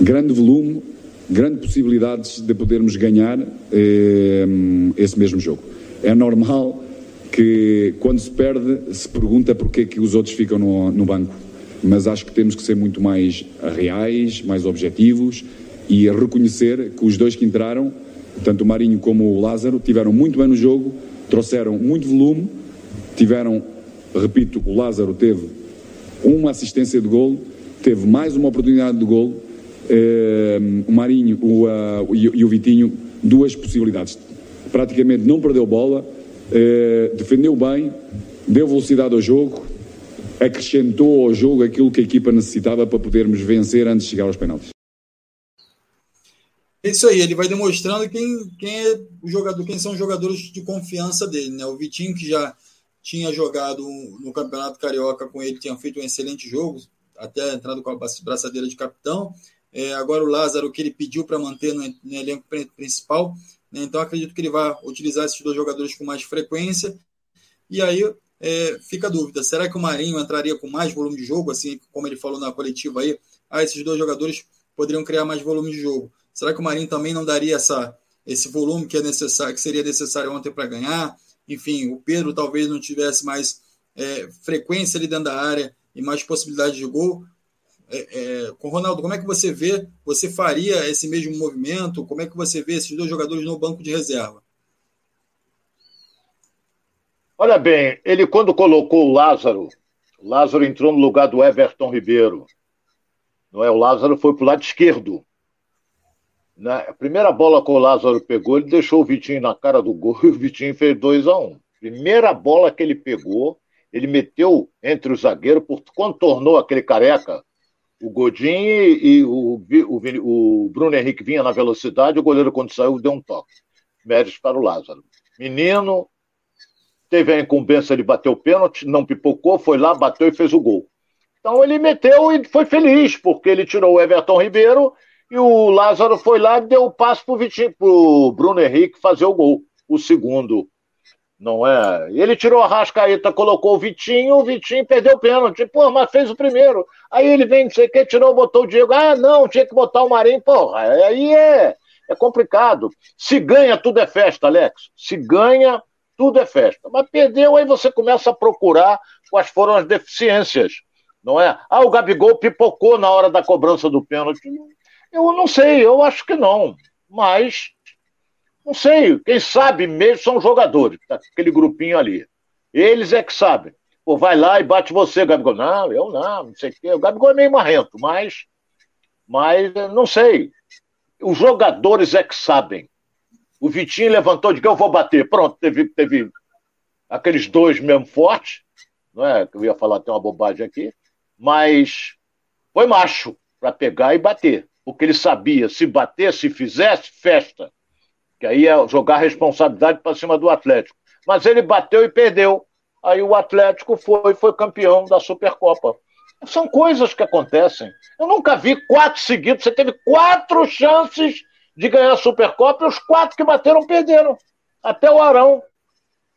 grande volume, grande possibilidades de podermos ganhar uh, esse mesmo jogo. É normal que quando se perde se pergunta porque é que os outros ficam no, no banco, mas acho que temos que ser muito mais reais, mais objetivos e reconhecer que os dois que entraram, tanto o Marinho como o Lázaro, tiveram muito bem no jogo, trouxeram muito volume, tiveram, repito, o Lázaro teve uma assistência de gol, teve mais uma oportunidade de gol, eh, o Marinho o, uh, e, o Vitinho duas possibilidades. Praticamente não perdeu bola, eh, defendeu bem, deu velocidade ao jogo, acrescentou ao jogo aquilo que a equipa necessitava para podermos vencer antes de chegar aos penaltis. É isso aí, ele vai demonstrando quem, quem é o jogador, quem são os jogadores de confiança dele, né? O Vitinho, que já tinha jogado no Campeonato Carioca com ele, tinha feito um excelente jogo, até entrando com a braçadeira de capitão. É, agora o Lázaro, que ele pediu para manter no, no, elenco principal. Né? Então acredito que ele vai utilizar esses dois jogadores com mais frequência. E aí é, fica a dúvida: será que o Marinho entraria com mais volume de jogo, assim como ele falou na coletiva aí? Ah, esses dois jogadores poderiam criar mais volume de jogo. Será que o Marinho também não daria essa, esse volume que é necessário, que seria necessário ontem para ganhar? Enfim, o Pedro talvez não tivesse mais é, frequência ali dentro da área e mais possibilidade de gol. É, é, com Ronaldo, como é que você vê? Você faria esse mesmo movimento? Como é que você vê esses dois jogadores no banco de reserva? Olha bem, ele quando colocou o Lázaro, o Lázaro entrou no lugar do Everton Ribeiro. Não é? O Lázaro foi para o lado esquerdo. Na né? primeira bola que o Lázaro pegou, ele deixou o Vitinho na cara do gol e o Vitinho fez 2 a 1 um. Primeira bola que ele pegou, ele meteu entre o zagueiro, contornou aquele careca, o Godin e, e o, o, o, Bruno Henrique vinha na velocidade, o goleiro, quando saiu, deu um toque. Méritos para o Lázaro. Menino, teve a incumbência de bater o pênalti, não pipocou, foi lá, bateu e fez o gol. Então ele meteu e foi feliz, porque ele tirou o Everton Ribeiro e o Lázaro foi lá e deu o passo pro Vitinho, pro Bruno Henrique fazer o gol, o segundo. Não é? Ele tirou a Rascaeta, colocou o Vitinho, o Vitinho perdeu o pênalti. Pô, mas fez o primeiro. Aí ele vem, não sei o que, tirou, botou o Diego. Ah, não, tinha que botar o Marinho. Porra, aí é, é complicado. Se ganha, tudo é festa, Alex. Se ganha, tudo é festa. Mas perdeu, aí você começa a procurar quais foram as deficiências. Não é? Ah, o Gabigol pipocou na hora da cobrança do pênalti. Eu não sei, eu acho que não. Mas, não sei, quem sabe mesmo são jogadores, tá, aquele grupinho ali. Eles é que sabem. Pô, vai lá e bate você, Gabigol. Não, eu não, não sei o quê. O Gabigol é meio marrento, mas, mas não sei. Os jogadores é que sabem. O Vitinho levantou de que eu vou bater. Pronto, teve, teve aqueles dois mesmo fortes. Não é? Eu ia falar até uma bobagem aqui. Mas foi macho para pegar e bater porque ele sabia, se bater, se fizesse, festa. Que aí é jogar responsabilidade para cima do Atlético. Mas ele bateu e perdeu. Aí o Atlético foi, foi campeão da Supercopa. São coisas que acontecem. Eu nunca vi quatro seguidos. Você teve quatro chances de ganhar a Supercopa e os quatro que bateram perderam. Até o Arão,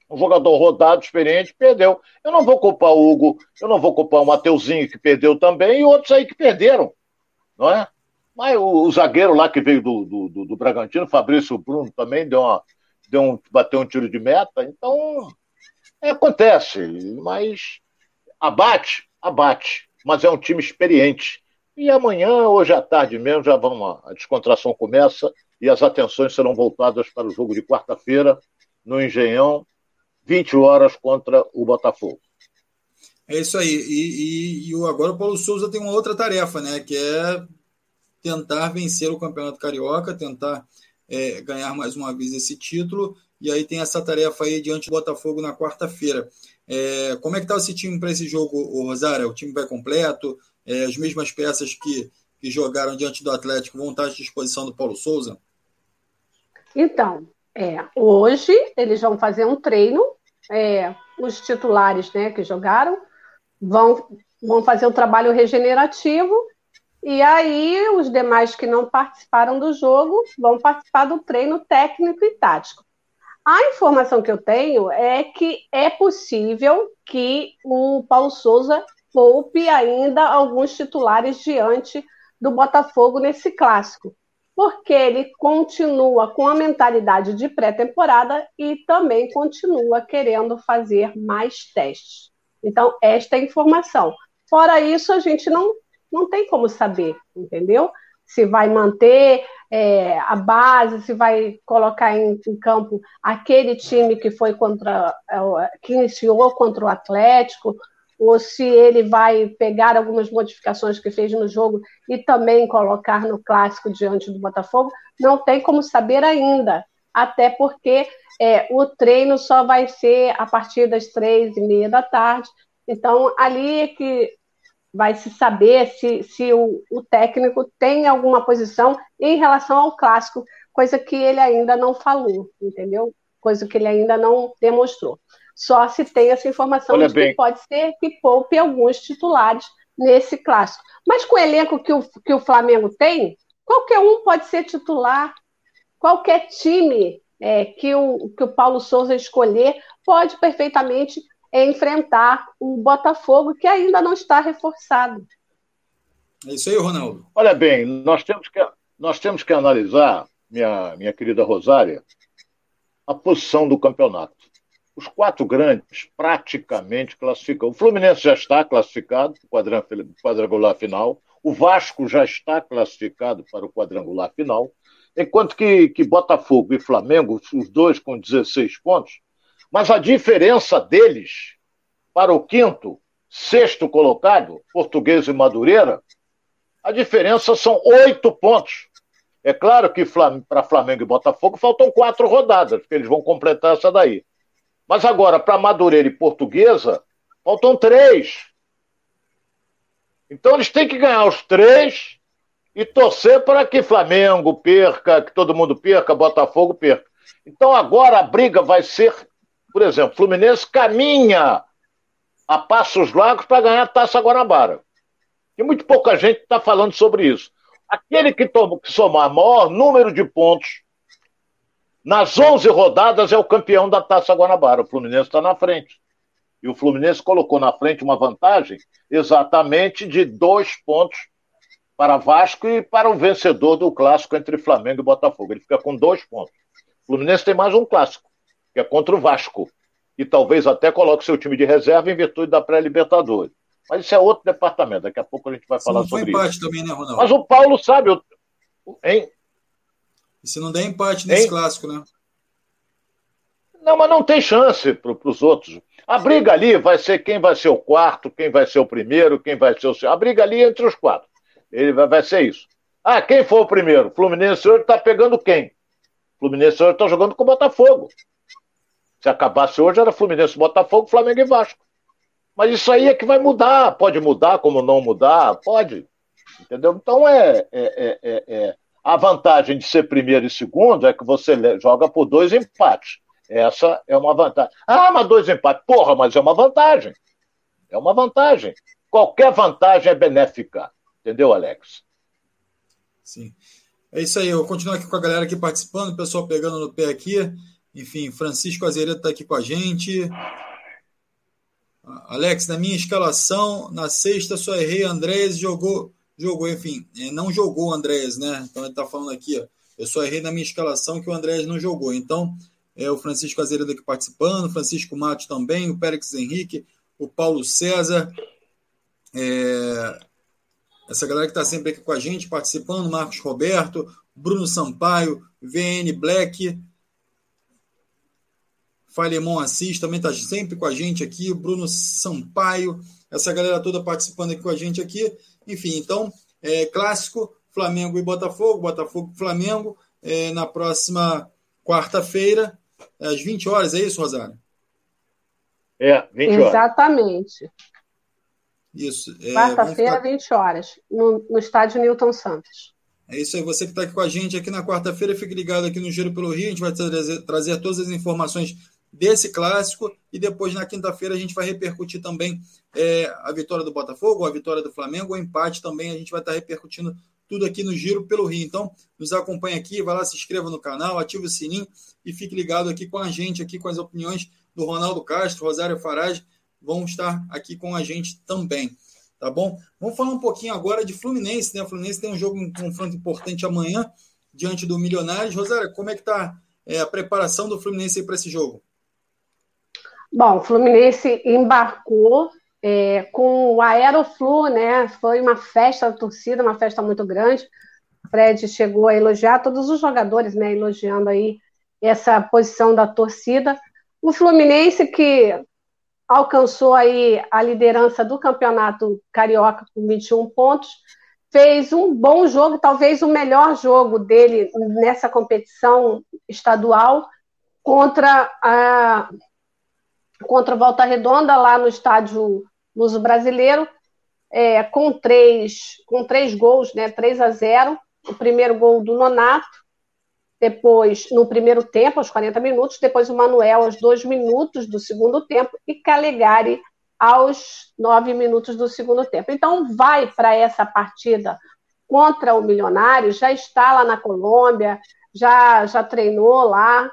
um jogador rodado, experiente, perdeu. Eu não vou culpar o Hugo, eu não vou culpar o Mateuzinho, que perdeu também, e outros aí que perderam. Não é? Mas o, o zagueiro lá que veio do, do, do, Bragantino, Fabrício Bruno, também deu uma, deu um, bateu um tiro de meta. Então, é, acontece. Mas abate, abate. Mas é um time experiente. E amanhã, hoje à tarde mesmo, já vamos, a descontração começa e as atenções serão voltadas para o jogo de quarta-feira no Engenhão, 20 horas contra o Botafogo. É isso aí. E, e, e agora o Paulo Souza tem uma outra tarefa, né? Que é tentar vencer o Campeonato Carioca, tentar é, ganhar mais uma vez esse título. E aí tem essa tarefa aí diante do Botafogo na quarta-feira. É, como é que está esse time para esse jogo, Rosário? O time vai completo? É, as mesmas peças que, que jogaram diante do Atlético vão estar à disposição do Paulo Souza? Então, é, hoje eles vão fazer um treino. É, os titulares né, que jogaram vão, vão fazer o um trabalho regenerativo e aí, os demais que não participaram do jogo vão participar do treino técnico e tático. A informação que eu tenho é que é possível que o Paulo Souza poupe ainda alguns titulares diante do Botafogo nesse clássico, porque ele continua com a mentalidade de pré-temporada e também continua querendo fazer mais testes. Então, esta é a informação. Fora isso, a gente não não tem como saber, entendeu? Se vai manter é, a base, se vai colocar em, em, campo aquele time que foi contra, é, que iniciou contra o Atlético, ou se ele vai pegar algumas modificações que fez no jogo e também colocar no clássico diante do Botafogo, não tem como saber ainda, até porque é, o treino só vai ser a partir das três e meia da tarde. Então, ali é que vai se saber se, se o, o, técnico tem alguma posição em relação ao clássico, coisa que ele ainda não falou, entendeu? Coisa que ele ainda não demonstrou. Só se tem essa informação Olha de bem. que pode ser que poupe alguns titulares nesse clássico. Mas com o elenco que o, que o Flamengo tem, qualquer um pode ser titular, qualquer time é, que, o, que o Paulo Souza escolher pode perfeitamente é enfrentar o Botafogo, que ainda não está reforçado. É isso aí, Ronaldo. Olha bem, nós temos que, nós temos que analisar, minha, minha querida Rosária, a posição do campeonato. Os quatro grandes praticamente classificam. O Fluminense já está classificado, quadrangular final. O Vasco já está classificado para o quadrangular final, enquanto que, que Botafogo e Flamengo, os dois com 16 pontos, mas a diferença deles para o quinto, sexto colocado, Português e Madureira, a diferença são oito pontos. É claro que para Flamengo e Botafogo faltam quatro rodadas, porque eles vão completar essa daí. Mas agora, para Madureira e Portuguesa, faltam três. Então eles têm que ganhar os três e torcer para que Flamengo perca, que todo mundo perca, Botafogo perca. Então agora a briga vai ser, por exemplo, Fluminense caminha a passos largos para ganhar a Taça Guanabara. E muito pouca gente está falando sobre isso. Aquele que, toma, que somar maior número de pontos nas 11 rodadas é o campeão da Taça Guanabara. O Fluminense está na frente. E o Fluminense colocou na frente uma vantagem exatamente de dois pontos para Vasco e para o vencedor do clássico entre Flamengo e Botafogo. Ele fica com dois pontos. O Fluminense tem mais um clássico, que é contra o Vasco. E talvez até coloque seu time de reserva em virtude da pré-Libertadores. Mas isso é outro departamento. Daqui a pouco a gente vai falar sobre empate isso. também, né, Ronaldo? Mas o Paulo sabe. Hein? E se não der empate nesse hein? clássico, né? Não, mas não tem chance para os outros. A briga ali vai ser quem vai ser o quarto, quem vai ser o primeiro, quem vai ser o. A briga ali é entre os quatro. Ele vai, vai ser isso. Ah, quem foi o primeiro? Fluminense hoje está pegando quem? Fluminense hoje está jogando com o Botafogo. Se acabasse hoje, era Fluminense, Botafogo, Flamengo e Vasco. Mas isso aí é que vai mudar. Pode mudar, como não mudar? Pode. Entendeu? Então é, é, é, é, é. a vantagem de ser primeiro e segundo é que você joga por dois empates. Essa é uma vantagem. Ah, mas dois empates. Porra, mas é uma vantagem. É uma vantagem. Qualquer vantagem é benéfica. Entendeu, Alex? Sim. É isso aí. Eu continuo aqui com a galera aqui participando, o pessoal pegando no pé aqui. Enfim, Francisco Azeredo está aqui com a gente. Alex, na minha escalação, na sexta só errei, Andrés jogou, jogou, enfim, é, não jogou o Andrés, né? Então ele está falando aqui, ó, eu só errei na minha escalação que o Andrés não jogou. Então, é o Francisco Azeredo aqui participando, Francisco Matos também, o Pérez Henrique, o Paulo César, é, essa galera que está sempre aqui com a gente, participando, Marcos Roberto, Bruno Sampaio, VN Black, Filemon Assis também está sempre com a gente aqui, Bruno Sampaio, essa galera toda participando aqui com a gente aqui. Enfim, então, é, clássico, Flamengo e Botafogo, Botafogo e Flamengo, é, na próxima quarta-feira, às 20 horas, é isso, Rosário? É, 20 horas. Exatamente. Isso. É, Quarta-feira, ficar... 20 horas, no, no estádio Newton Santos. É isso aí, você que está aqui com a gente aqui na quarta-feira, fique ligado aqui no Giro pelo Rio, a gente vai trazer, trazer todas as informações desse clássico e depois na quinta-feira a gente vai repercutir também é, a vitória do Botafogo, a vitória do Flamengo, o empate também, a gente vai estar repercutindo tudo aqui no Giro pelo Rio. Então, nos acompanhe aqui, vai lá, se inscreva no canal, ative o sininho e fique ligado aqui com a gente, aqui com as opiniões do Ronaldo Castro, Rosário Farage, vão estar aqui com a gente também. Tá bom? Vamos falar um pouquinho agora de Fluminense, né? O Fluminense tem um jogo, um confronto importante amanhã diante do Milionários. Rosário, como é que está é, a preparação do Fluminense para esse jogo? Bom, o Fluminense embarcou é, com o Aeroflu, né? Foi uma festa da torcida, uma festa muito grande. O Fred chegou a elogiar todos os jogadores, né? Elogiando aí essa posição da torcida. O Fluminense que alcançou aí a liderança do campeonato carioca com 21 pontos, fez um bom jogo, talvez o melhor jogo dele nessa competição estadual contra a contra o Volta Redonda, lá no estádio Luso Brasileiro, é, com, três, com três gols, né, 3 a 0. O primeiro gol do Nonato, depois, no primeiro tempo, aos 40 minutos, depois o Manuel aos dois minutos do segundo tempo e Calegari aos nove minutos do segundo tempo. Então, vai para essa partida contra o Milionário, já está lá na Colômbia, já, já treinou lá,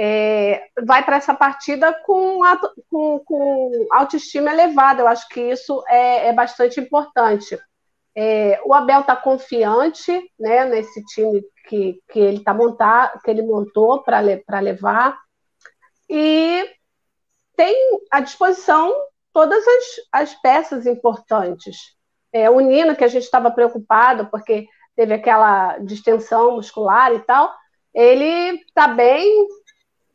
é, vai para essa partida com, com, com, autoestima elevada. Eu acho que isso é, é bastante importante. É, o Abel está confiante né, nesse time que, que ele tá montar, que ele montou para levar e tem à disposição todas as, as peças importantes. É, o Nino, que a gente estava preocupado, porque teve aquela distensão muscular e tal, ele está bem,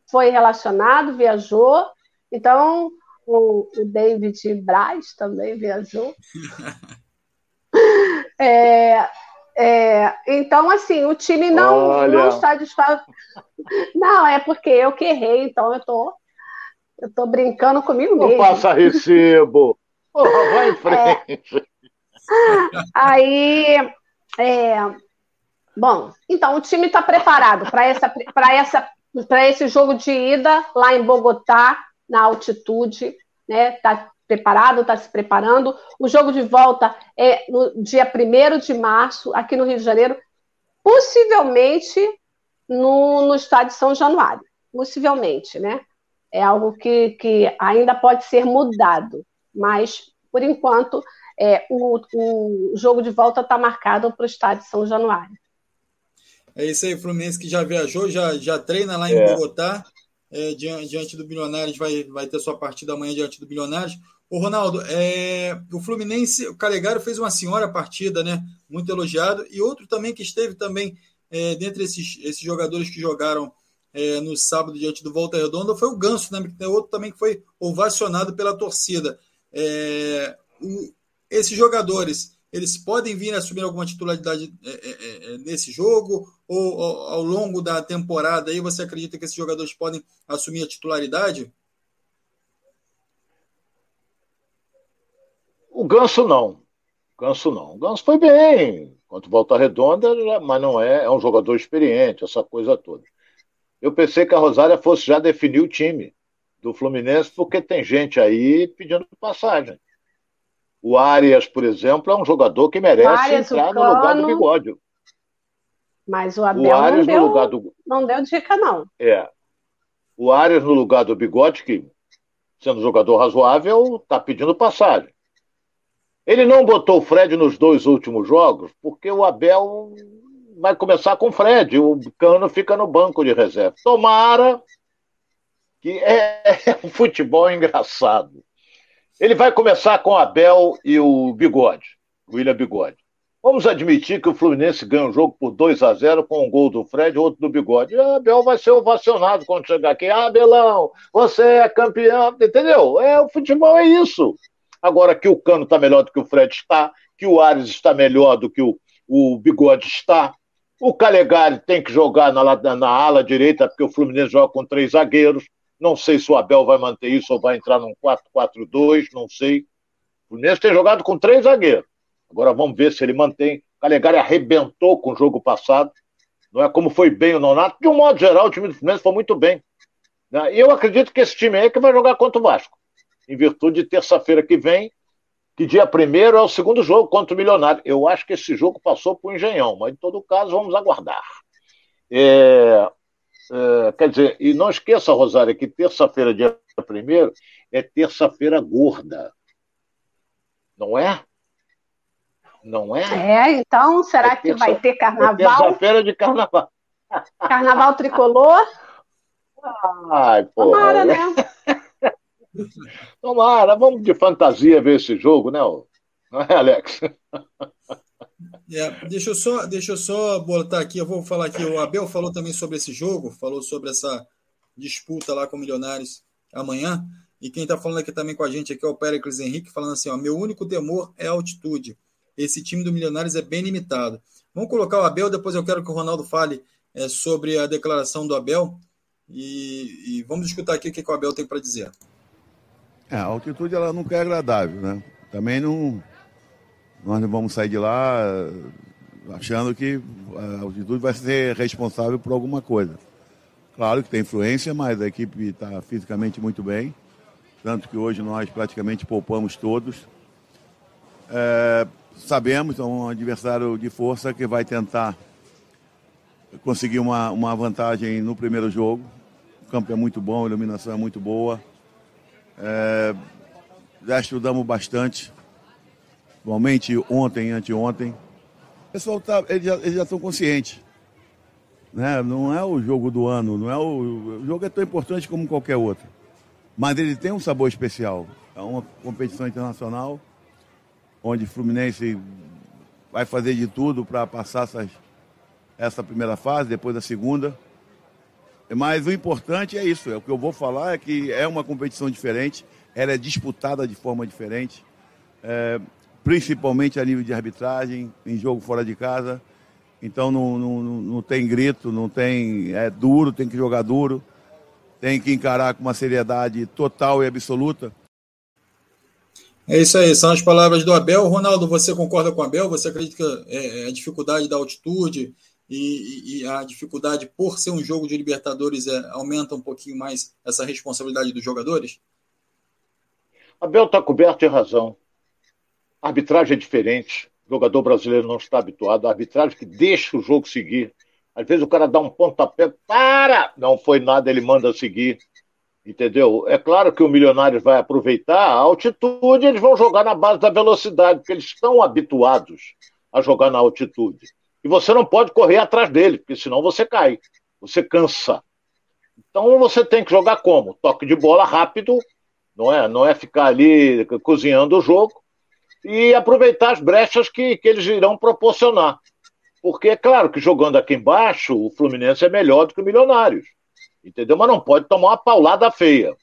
foi relacionado, viajou. Então, o, o David Braz também viajou. (laughs) É, é, então, assim, o time não, não está disposto. Não, é porque eu que errei, então eu tô, eu tô brincando comigo mesmo. Não passa recibo. Porra, vai em (laughs) frente. É, aí, é, bom, então o time está preparado para essa, essa, esse jogo de ida lá em Bogotá, na altitude, né? Está preparado, está se preparando. O jogo de volta é no dia 1 de março, aqui no Rio de Janeiro, possivelmente no, no estádio São Januário. Possivelmente, né? É algo que, que ainda pode ser mudado, mas, por enquanto, é, o, o jogo de volta está marcado para o estádio São Januário. É isso aí, Fluminense que já viajou, já, já treina lá em é. Bogotá, é, diante, diante, do Bilionários, vai, vai ter sua partida amanhã diante do Bilionários. O Ronaldo, é, o Fluminense, o Calegaro fez uma senhora partida, né? Muito elogiado. E outro também que esteve também é, dentre esses, esses jogadores que jogaram é, no sábado diante do Volta Redonda foi o Ganso, né? Tem outro também que foi ovacionado pela torcida. É, o, esses jogadores, eles podem vir assumir alguma titularidade é, é, é, nesse jogo? Ou, ou ao longo da temporada aí você acredita que esses jogadores podem assumir a titularidade? O Ganso não. Ganso não. O Ganso foi bem quanto Volta Redonda, mas não é, é um jogador experiente, essa coisa toda. Eu pensei que a Rosária fosse já definir o time do Fluminense, porque tem gente aí pedindo passagem. O Arias, por exemplo, é um jogador que merece Arias, entrar no lugar do bigode. Mas o Abel o Arias não, deu, no lugar do... não deu dica, não. É. O Arias no lugar do bigode, que, sendo jogador razoável, está pedindo passagem. Ele não botou o Fred nos dois últimos jogos porque o Abel vai começar com o Fred. O Cano fica no banco de reserva. Tomara que é, é (laughs) um futebol engraçado. Ele vai começar com o Abel e o Bigode, o William Bigode. Vamos admitir que o Fluminense ganha um jogo por 2 a 0 com um gol do Fred e outro do Bigode. E o Abel vai ser ovacionado quando chegar aqui. Ah, Abelão, você é campeão. Entendeu? É, o futebol é isso. Agora que o Cano está melhor do que o Fred está, que o Ares está melhor do que o, o Bigode está, o Calegari tem que jogar na, na ala direita, porque o Fluminense joga com três zagueiros. Não sei se o Abel vai manter isso ou vai entrar num 4-4-2, não sei. O Fluminense tem jogado com três zagueiros. Agora vamos ver se ele mantém. O Calegari arrebentou com o jogo passado. Não é como foi bem o Nonato. De um modo geral, o time do Fluminense foi muito bem. Né? E eu acredito que esse time aí é que vai jogar contra o Vasco em virtude de terça-feira que vem, que dia primeiro é o segundo jogo contra o Milionário. Eu acho que esse jogo passou para o Engenhão, mas em todo caso vamos aguardar. É, é, quer dizer, e não esqueça, Rosário, que terça-feira, dia primeiro, é terça-feira gorda. Não é? Não é? É, então, será é que vai ter é carnaval? É terça-feira de carnaval. (laughs) Carnaval tricolor? Ai, pô. Tomara, né? (laughs) Tomara, vamos de fantasia ver esse jogo, né? Não é, Alex? (laughs) É, deixa, eu só, deixa eu só botar aqui, eu vou falar aqui, o Abel falou também sobre esse jogo, falou sobre essa disputa lá com o Milionários amanhã, e quem está falando aqui também com a gente aqui é o Péricles Henrique, falando assim, ó, meu único temor é a altitude, esse time do Milionários é bem limitado. Vamos colocar o Abel, depois eu quero que o Ronaldo fale é, sobre a declaração do Abel, e, e vamos escutar aqui o que, que o Abel tem para dizer. É, a altitude ela nunca é agradável, né? Também não. Nós não vamos sair de lá eh, achando que a altitude vai ser responsável por alguma coisa. Claro que tem influência, mas a equipe está fisicamente muito bem. Tanto que hoje nós praticamente poupamos todos. É, sabemos, é um adversário de força que vai tentar conseguir uma, uma vantagem no primeiro jogo. O campo é muito bom, a iluminação é muito boa. É, já estudamos bastante, igualmente ontem, anteontem. O pessoal tá, eles já, eles já estão conscientes. Né? Não é o jogo do ano, não é o, o jogo é tão importante como qualquer outro. Mas ele tem um sabor especial. É uma competição internacional. onde o Fluminense vai fazer de tudo para passar essas, essa primeira fase, depois a segunda. Mas o importante é isso, é o que eu vou falar é que é uma competição diferente, ela é disputada de forma diferente, é, principalmente a nível de arbitragem, em jogo fora de casa. Então não, não, não tem grito, não tem. É duro, tem que jogar duro, tem que encarar com uma seriedade total e absoluta. É isso aí, são as palavras do Abel. Ronaldo, você concorda com o Abel? Você acredita que é, é a dificuldade da altitude e, e, a dificuldade por ser um jogo de Libertadores é, aumenta um pouquinho mais essa responsabilidade dos jogadores? Abel está coberto de razão. A arbitragem é diferente. O jogador brasileiro não está habituado. A arbitragem que deixa o jogo seguir. Às vezes o cara dá um pontapé, para! Não foi nada, ele manda seguir. Entendeu? É claro que o Milionários vai aproveitar a altitude, eles vão jogar na base da velocidade, porque eles estão habituados a jogar na altitude. E você não pode correr atrás dele, porque senão você cai, você cansa. Então você tem que jogar como? Toque de bola rápido, não é? Não é ficar ali cozinhando o jogo e aproveitar as brechas que, que eles irão proporcionar. Porque é claro que jogando aqui embaixo, o Fluminense é melhor do que o Milionários. Entendeu? Mas não pode tomar uma paulada feia.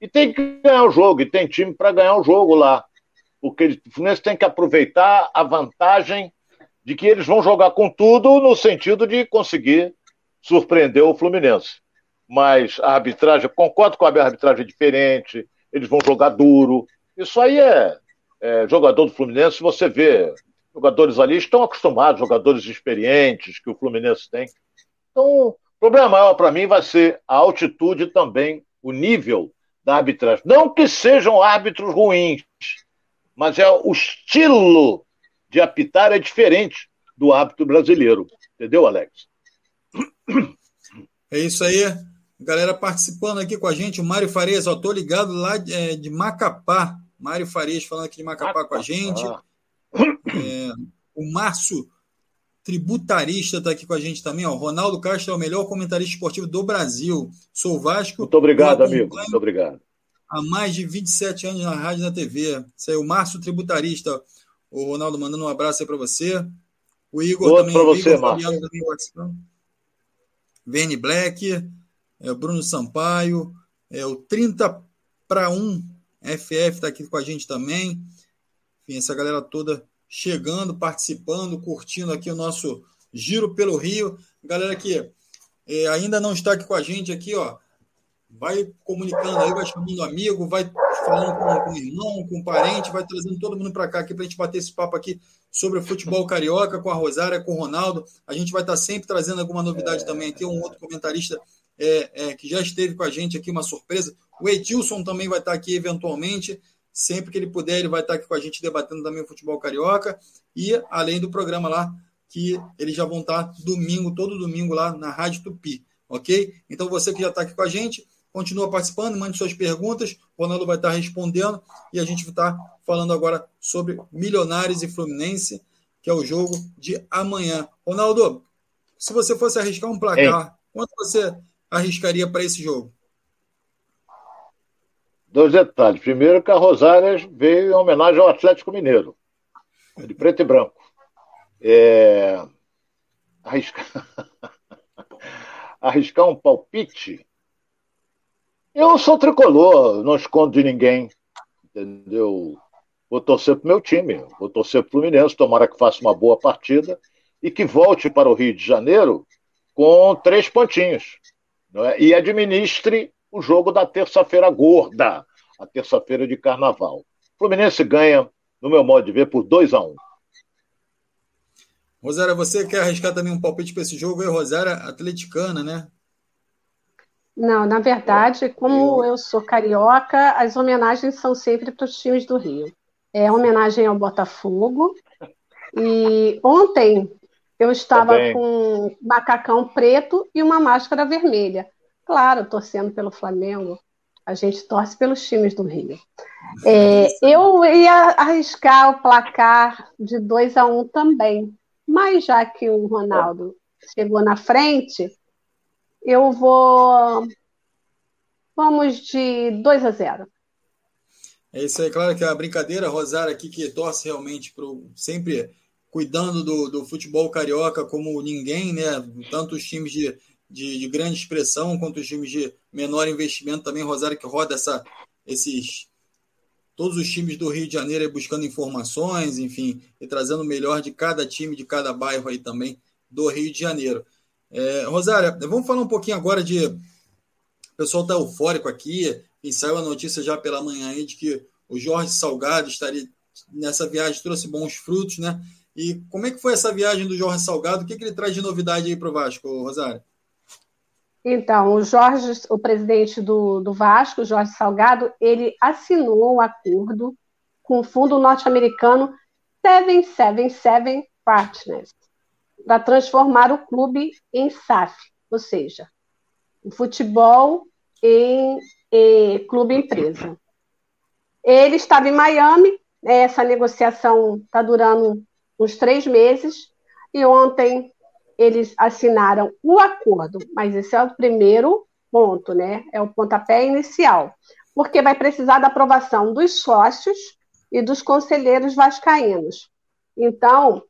E tem que ganhar o jogo, e tem time para ganhar o jogo lá. Porque o Fluminense tem que aproveitar a vantagem de que eles vão jogar com tudo no sentido de conseguir surpreender o Fluminense. Mas a arbitragem, concordo com a arbitragem é diferente, eles vão jogar duro. Isso aí é, é jogador do Fluminense, você vê, jogadores ali estão acostumados, jogadores experientes que o Fluminense tem. Então, problema maior para mim vai ser a altitude também, o nível da arbitragem. Não que sejam árbitros ruins, mas é o estilo de apitar é diferente do árbitro brasileiro. Entendeu, Alex? É isso aí. Galera participando aqui com a gente, o Mário Farias, ó, tô ligado lá de, é, de Macapá. Mário Farias falando aqui de Macapá, com a gente. É, o Márcio tributarista está aqui com a gente também. Ó. Ronaldo Castro é o melhor comentarista esportivo do Brasil. Sou Vasco. Muito obrigado, amigo. Muito obrigado. Há mais de 27 anos na rádio e na TV. Isso aí, o Márcio Tributarista. O Ronaldo mandando um abraço aí para você. O Igor Outro também. Para você, Márcio. Verne Black, é, o Bruno Sampaio, é, o 30 para 1 FF está aqui com a gente também. Enfim, essa galera toda chegando, participando, curtindo aqui o nosso Giro pelo Rio. Galera que é, ainda não está aqui com a gente aqui, ó, vai comunicando aí, vai chamando amigo, vai falando com, com irmão, com parente, vai trazendo todo mundo para cá aqui para a gente bater esse papo aqui sobre o futebol carioca com a Rosária, com o Ronaldo. A gente vai estar tá sempre trazendo alguma novidade também aqui, um outro comentarista é, é, que já esteve com a gente aqui, uma surpresa. O Edilson também vai estar aqui eventualmente. Sempre que ele puder, ele vai estar aqui com a gente debatendo também o futebol carioca. E além do programa lá, que eles já vão estar domingo, todo domingo lá na Rádio Tupi. Ok? Então você que já está aqui com a gente, continua participando, mande suas perguntas. O Ronaldo vai estar respondendo. E a gente está falando agora sobre Milionários e Fluminense, que é o jogo de amanhã. Ronaldo, se você fosse arriscar um placar, Ei. quanto você arriscaria para esse jogo? Dois detalhes. Primeiro, que a Rosária veio em homenagem ao Atlético Mineiro, de preto e branco. É... Arriscar... (laughs) Arriscar um palpite. Eu sou tricolor, não escondo de ninguém. Entendeu? Vou torcer para o meu time, vou torcer para o Fluminense, tomara que faça uma boa partida e que volte para o Rio de Janeiro com três pontinhos. É? E administre o jogo da terça-feira gorda, a terça-feira de carnaval. Fluminense ganha, no meu modo de ver, por 2 a 1 um. Rosária, você quer arriscar também um palpite para esse jogo? Eu, Rosária, atleticana, né? Não, na verdade, como eu sou carioca, as homenagens são sempre para os times do Rio. É homenagem ao Botafogo. E ontem eu estava tá com um macacão preto e uma máscara vermelha. Claro, torcendo pelo Flamengo. A gente torce pelos times do Rio. É, eu ia arriscar o placar de 2 a 1 um também. Mas já que o Ronaldo chegou na frente, eu vou. Vamos de 2 a 0. É isso aí, claro que é a brincadeira, Rosário aqui que torce realmente pro, sempre cuidando do, do futebol carioca como ninguém, né? Tanto os times de, de, de, grande expressão quanto os times de menor investimento também, Rosário que roda essa, esses todos os times do Rio de Janeiro buscando informações, enfim, e trazendo o melhor de cada time, de cada bairro aí também do Rio de Janeiro. É, Rosário, vamos falar um pouquinho agora de. O pessoal está eufórico aqui, e saiu a notícia já pela manhã aí de que o Jorge Salgado estaria nessa viagem, trouxe bons frutos, né? E como é que foi essa viagem do Jorge Salgado? O que, que ele traz de novidade aí para o Vasco, Rosário? Então, o Jorge, o presidente do, do Vasco, Jorge Salgado, ele assinou um acordo com o fundo norte-americano 777 Partners para transformar o clube em SAF, ou seja, o futebol em, em clube empresa. Ele estava em Miami, essa negociação está durando uns três meses, e ontem eles assinaram o acordo, mas esse é o primeiro ponto, né? É o pontapé inicial, porque vai precisar da aprovação dos sócios e dos conselheiros vascaínos. Então,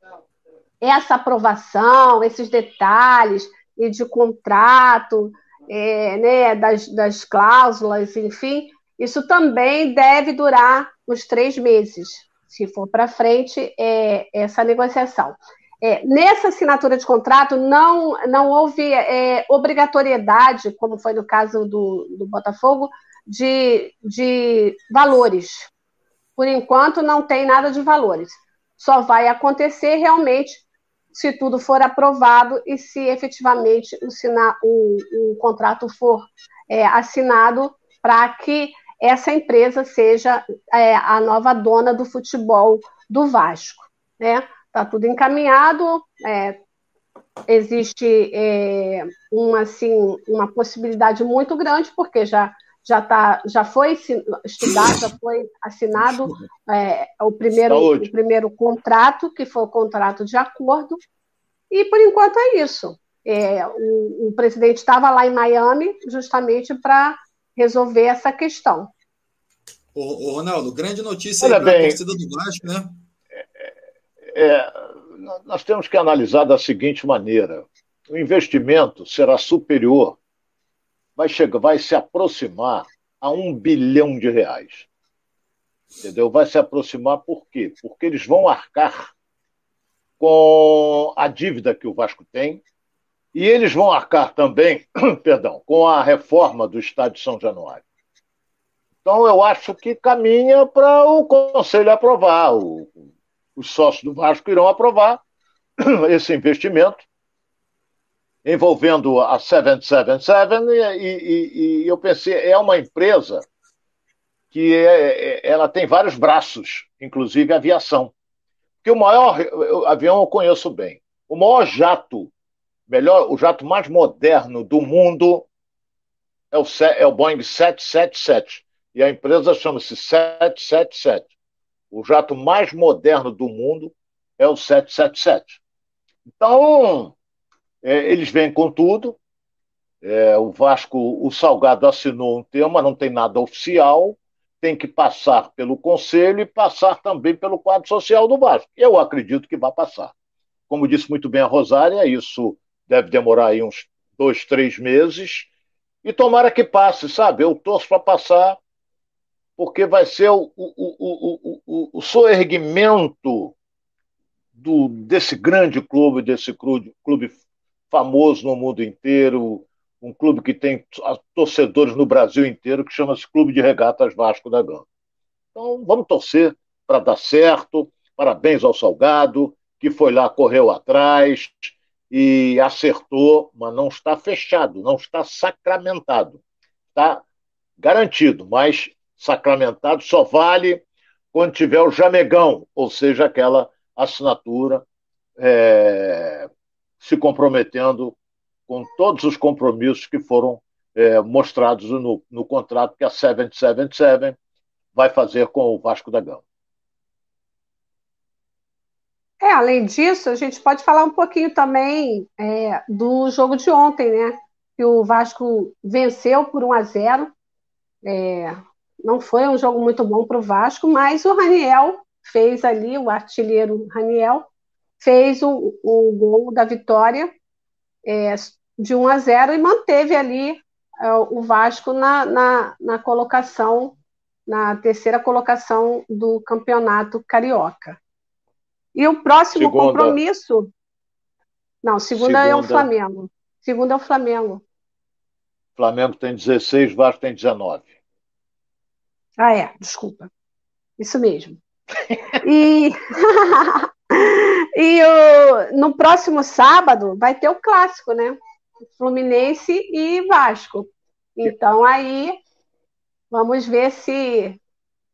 essa aprovação, esses detalhes e de contrato, é, né, das, das cláusulas, enfim, isso também deve durar uns três meses, se for para frente é, essa negociação. É, nessa assinatura de contrato não, não houve é, obrigatoriedade, como foi no caso do, do Botafogo, de, de valores. Por enquanto, não tem nada de valores. Só vai acontecer realmente se tudo for aprovado e se efetivamente o, sina, o, o contrato for é, assinado para que essa empresa seja é, a nova dona do futebol do Vasco. Né? Está tudo encaminhado, é, existe é, uma, assim, uma possibilidade muito grande, porque já, já, tá, já foi estudado, já foi assinado é, o, primeiro, o primeiro contrato, que foi o contrato de acordo, e por enquanto é isso. É, o, o presidente estava lá em Miami justamente para resolver essa questão. Ô, ô Ronaldo, grande notícia para a torcida do Vasco, né? É, é, nós temos que analisar da seguinte maneira: o investimento será superior, vai, chegar, vai se aproximar a um bilhão de reais. Entendeu? Vai se aproximar por quê? Porque eles vão arcar com a dívida que o Vasco tem e eles vão arcar também, (clears throat) perdão, com a reforma do Estádio São Januário. Então, eu acho que caminha para o Conselho aprovar. O, os sócios do Vasco irão aprovar (clears throat) esse investimento envolvendo a 777 e, e, e eu pensei, é uma empresa que é, é, ela tem vários braços, inclusive aviação. Porque o maior avião eu conheço bem. O maior jato, melhor, o jato mais moderno do mundo é o, é o Boeing 777 e a empresa chama-se 777. O jato mais moderno do mundo é o 777. Então, é, eles vêm com tudo. É, o Vasco, o Salgado assinou um tema, não tem nada oficial, tem que passar pelo Conselho e passar também pelo quadro social do Vasco. Eu acredito que vai passar. Como disse muito bem a Rosária, isso deve demorar aí uns dois, três meses. E tomara que passe, sabe? Eu torço para passar porque vai ser o, o, o, o, o soerguimento do, desse grande clube, desse clube, clube famoso no mundo inteiro, um clube que tem torcedores no Brasil inteiro, que chama-se Clube de Regatas Vasco da Gama. Então, vamos torcer para dar certo. Parabéns ao Salgado, que foi lá, correu atrás e acertou, mas não está fechado, não está sacramentado. Está garantido, mas sacramentado só vale quando tiver o jamegão, ou seja, aquela assinatura é, se comprometendo com todos os compromissos que foram é, mostrados no, no contrato que a 777 vai fazer com o Vasco da Gama. É, além disso, a gente pode falar um pouquinho também é, do jogo de ontem, né? Que o Vasco venceu por 1 a 0. É, não foi um jogo muito bom para o Vasco, mas o Raniel fez ali, o artilheiro Raniel, fez o, o gol da vitória é, de 1 a 0 e manteve ali é, o Vasco na, na, na colocação, na terceira colocação do campeonato carioca. E o próximo segunda. compromisso. Não, segunda, segunda, é o Flamengo. Segunda é o Flamengo. Flamengo tem 16, Vasco tem 19. Ah, é, desculpa. Isso mesmo. E, (laughs) e o, no próximo sábado vai ter o clássico, né? Fluminense e Vasco. Então aí vamos ver se,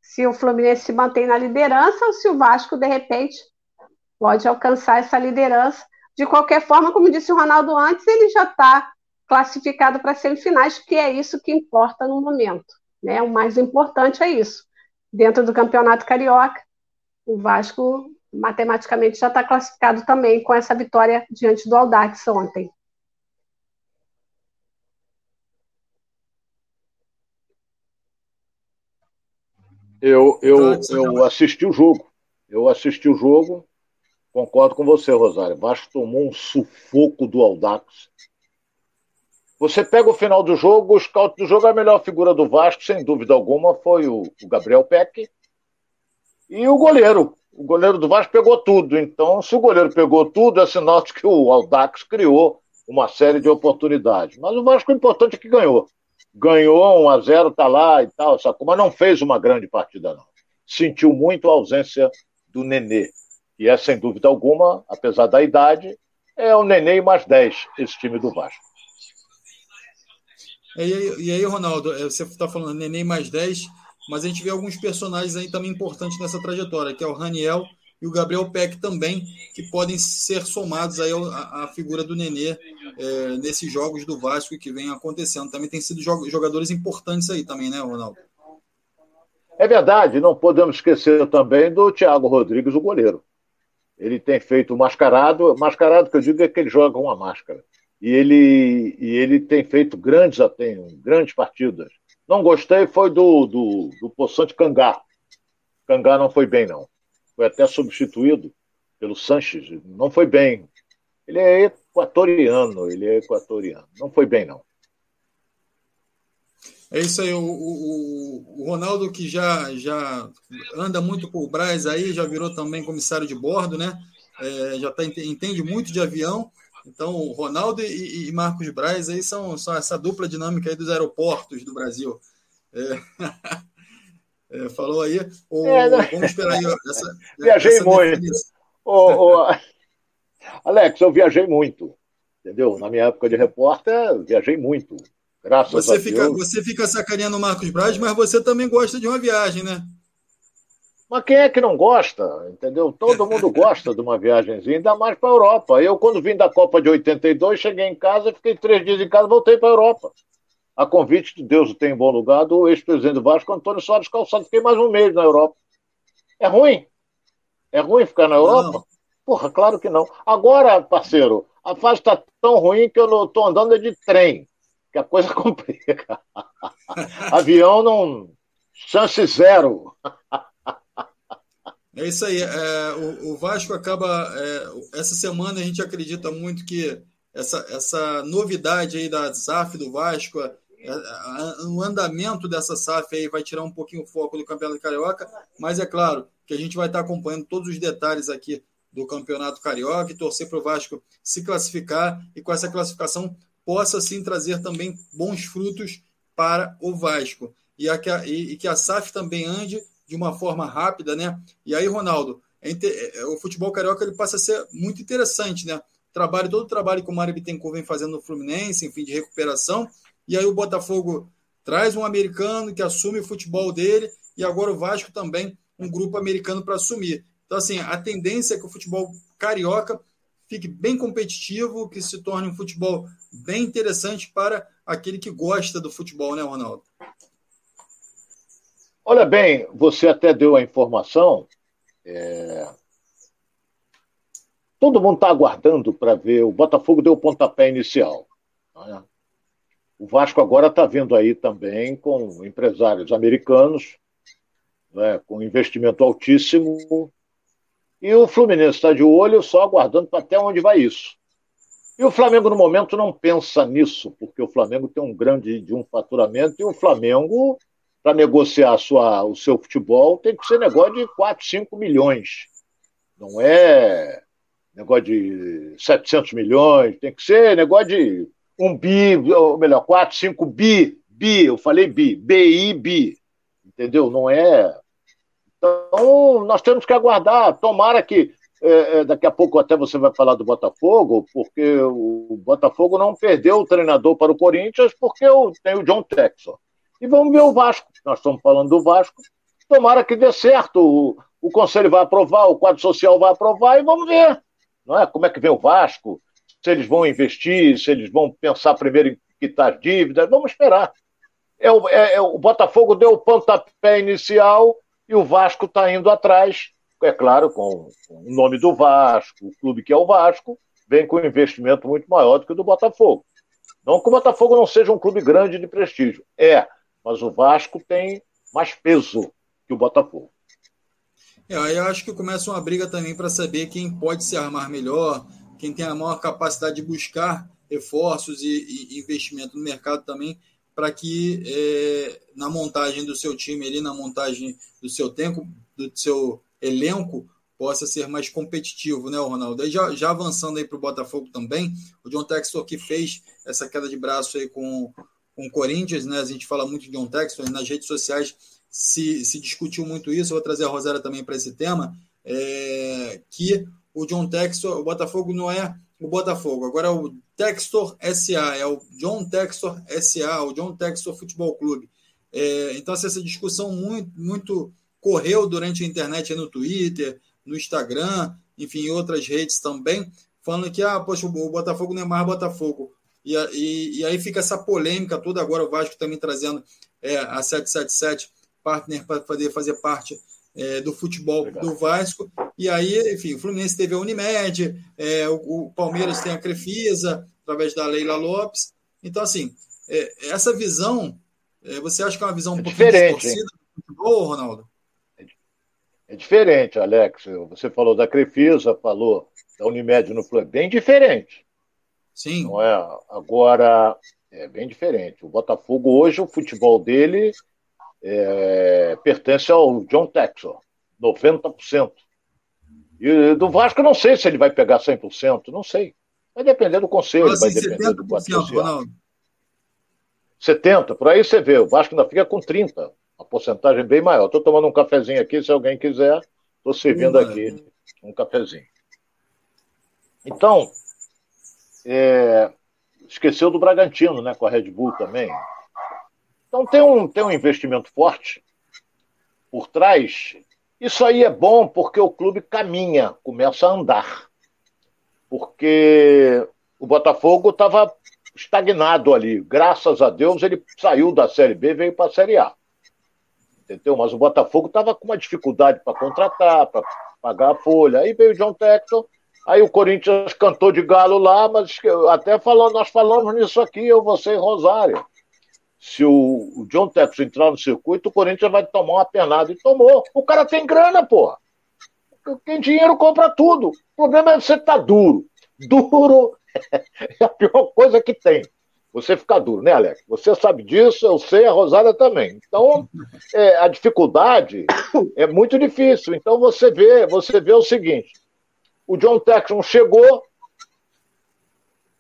se o Fluminense se mantém na liderança ou se o Vasco, de repente, pode alcançar essa liderança. De qualquer forma, como disse o Ronaldo antes, ele já está classificado para semifinais, que é isso que importa no momento. Né? O mais importante é isso. Dentro do Campeonato Carioca, o Vasco matematicamente já está classificado também com essa vitória diante do Audax ontem. Eu, eu, eu assisti o jogo. Eu assisti o jogo. Concordo com você, Rosário. Vasco tomou um sufoco do Audax. Você pega o final do jogo, o scout do jogo, a melhor figura do Vasco, sem dúvida alguma, foi o, o Gabriel Peck e o goleiro. O goleiro do Vasco pegou tudo. Então, se o goleiro pegou tudo, é sinal de que o Aldax criou uma série de oportunidades. Mas o Vasco, o importante é que ganhou. Ganhou 1 a 0 tá lá e tal, sacou? mas não fez uma grande partida, não. Sentiu muito a ausência do Nenê. E é, sem dúvida alguma, apesar da idade, é o Nenê mais 10, esse time do Vasco. E aí, e aí Ronaldo, é, você está falando Neném mais 10, mas a gente vê alguns personagens aí também importantes nessa trajetória, que é o Raniel e o Gabriel Peck também, que podem ser somados aí à, à figura do Nenê é, nesses jogos do Vasco que vem acontecendo. Também tem sido jogadores importantes aí também, né, Ronaldo? É verdade, não podemos esquecer também do Thiago Rodrigues, o goleiro. Ele tem feito mascarado, mascarado que eu digo é que ele joga uma máscara e ele, e ele tem feito grandes, tem, grandes partidas. Não gostei foi do, do, do Poçante Cangá. Cangá não foi bem, não. Foi até substituído pelo Sanches. Não foi bem. Ele é equatoriano, ele é equatoriano. Não foi bem, não. É isso aí, o, o, o, Ronaldo que já, já anda muito por Braz aí, já virou também comissário de bordo, né? É, já tá, entende muito de avião então, Ronaldo e, e Marcos Braz aí são, são essa dupla dinâmica aí dos aeroportos do Brasil. É, (laughs) é, falou aí. É, vamos esperar aí. Essa, (laughs) viajei essa muito. Alex, eu viajei muito. Entendeu? Na minha época de repórter, viajei muito. Graças você a fica, Deus. Você fica sacaneando o Marcos Braz, mas você também gosta de uma viagem, né? Mas quem é que não gosta? Entendeu? Todo mundo (laughs) gosta de uma viagemzinha, ainda mais para a Europa. Eu, quando vim da Copa de 82, cheguei em casa, fiquei três dias em casa voltei para a Europa. A convite de Deus o tem em bom lugar do ex-presidente do Vasco, Antônio Soares Calçado. Fiquei mais um mês na Europa. É ruim? É ruim ficar na Europa? Não. Porra, claro que não. Agora, parceiro, a fase está tão ruim que eu estou andando de trem, que a coisa (laughs) complica. Avião não. Chance zero. É isso aí. É, o, o, Vasco acaba. É, essa semana a gente acredita muito que essa, essa novidade aí da SAF do Vasco, é, o andamento dessa SAF aí vai tirar um pouquinho o foco do Campeonato Carioca, mas é claro que a gente vai estar acompanhando todos os detalhes aqui do Campeonato Carioca e torcer para o Vasco se classificar e com essa classificação possa sim trazer também bons frutos para o Vasco. E, a, e, e que a SAF também ande de uma forma rápida, né? E aí, Ronaldo, é, é, o futebol carioca ele passa a ser muito interessante, né? Trabalho, todo o trabalho que o Mário Bittencourt vem fazendo no Fluminense, enfim, de recuperação, e aí o Botafogo traz um americano que assume o futebol dele, e agora o Vasco também, um grupo americano para assumir. Então, assim, a tendência é que o futebol carioca fique bem competitivo, que se torne um futebol bem interessante para aquele que gosta do futebol, né, Ronaldo? Olha bem, você até deu a informação. É... Todo mundo está aguardando para ver. O Botafogo deu o pontapé inicial. Né? O Vasco agora está vindo aí também com empresários americanos, né, com investimento altíssimo, e o Fluminense está de olho, só aguardando até onde vai isso. E o Flamengo, no momento, não pensa nisso, porque o Flamengo tem um grande de um faturamento, e o Flamengo, para negociar sua, o seu futebol, tem que ser negócio de 4, 5 milhões. Não é negócio de 700 milhões, tem que ser negócio de um bi, ou melhor, 4, 5 bi, bi, eu falei bi, BI, bi, entendeu? Não é. Então, nós temos que aguardar. Tomara que é, é, daqui a pouco até você vai falar do Botafogo, porque o Botafogo não perdeu o treinador para o Corinthians, porque tem o John Texon. E vamos ver o Vasco. Nós estamos falando do Vasco. Tomara que dê certo. O, o Conselho vai aprovar, o quadro social vai aprovar e vamos ver. Não é? Como é que vem o Vasco? Se eles vão investir, se eles vão pensar primeiro em quitar dívidas. Vamos esperar. É o, é, é, o Botafogo deu o pontapé inicial e o Vasco está indo atrás é claro, com, o nome do Vasco, o clube que é o Vasco, vem com um investimento muito maior do que o do Botafogo. Não que o Botafogo não seja um clube grande de prestígio, é, mas o Vasco tem mais peso que o Botafogo. É, eu acho que começa uma briga também para saber quem pode se armar melhor, quem tem a maior capacidade de buscar reforços e, e investimento no mercado também, para que é, na montagem do seu time ali, na montagem do seu tempo, do seu elenco possa ser mais competitivo, né, Ronaldo? Aí já, já avançando aí para o Botafogo também, o John Textor que fez essa queda de braço aí com, com o Corinthians, né? A gente fala muito de John Textor, nas redes sociais se, se discutiu muito isso, eu vou trazer a Rosária também para esse tema, é, que o John Textor, o Botafogo não é o Botafogo, agora é o Textor SA, é o John Textor SA, o John Textor Futebol Clube. É, então, essa discussão muito, muito correu durante a internet no Twitter, no Instagram, enfim, em outras redes também, falando que, ah, poxa, o Botafogo não é mais Botafogo. E, e, e aí fica essa polêmica toda, agora o Vasco também trazendo é, a 777 partner para poder fazer parte é, do futebol Legal. do Vasco. E aí, enfim, o Fluminense teve a Unimed, é, o, o, Palmeiras tem a Crefisa, através da Leila Lopes. Então, assim, é, essa visão, é, você acha que é uma visão um é pouquinho distorcida do futebol, Ronaldo? É diferente, Alex. Você falou da Crefisa, falou da Unimed no Flamengo. Bem diferente. Sim. Não é? Agora, é bem diferente. O Botafogo, hoje, o futebol dele é, pertence ao John Texor, 90%. E do Vasco, não sei se ele vai pegar 100%, não sei. Vai depender do conselho, vai depender do quadro 70%, por aí você vê. O Vasco ainda fica com 30% uma porcentagem bem maior. Estou tomando um cafezinho aqui, se alguém quiser, estou servindo aqui um cafezinho. Então, é, esqueceu do Bragantino, né, com a Red Bull também. Então tem um, tem um investimento forte por trás. Isso aí é bom porque o clube caminha, começa a andar. Porque o Botafogo estava estagnado ali. Graças a Deus ele saiu da Série B e veio para a Série A entendeu? Mas o Botafogo estava com uma dificuldade para contratar, para pagar a folha. Aí veio o John Texton, aí o Corinthians cantou de galo lá, mas até falando, nós falamos nisso aqui, eu, você e Rosário. Se o, John Texton entrar no circuito, o Corinthians vai tomar uma pernada. E tomou. O cara tem grana, porra. Quem dinheiro compra tudo. O problema é você estar tá duro. Duro (laughs) é a pior coisa que tem você fica duro, né, Alex? Você sabe disso, eu sei, a Rosária também. Então, é, a dificuldade é muito difícil. Então, você vê, você vê o seguinte: o John Texon chegou,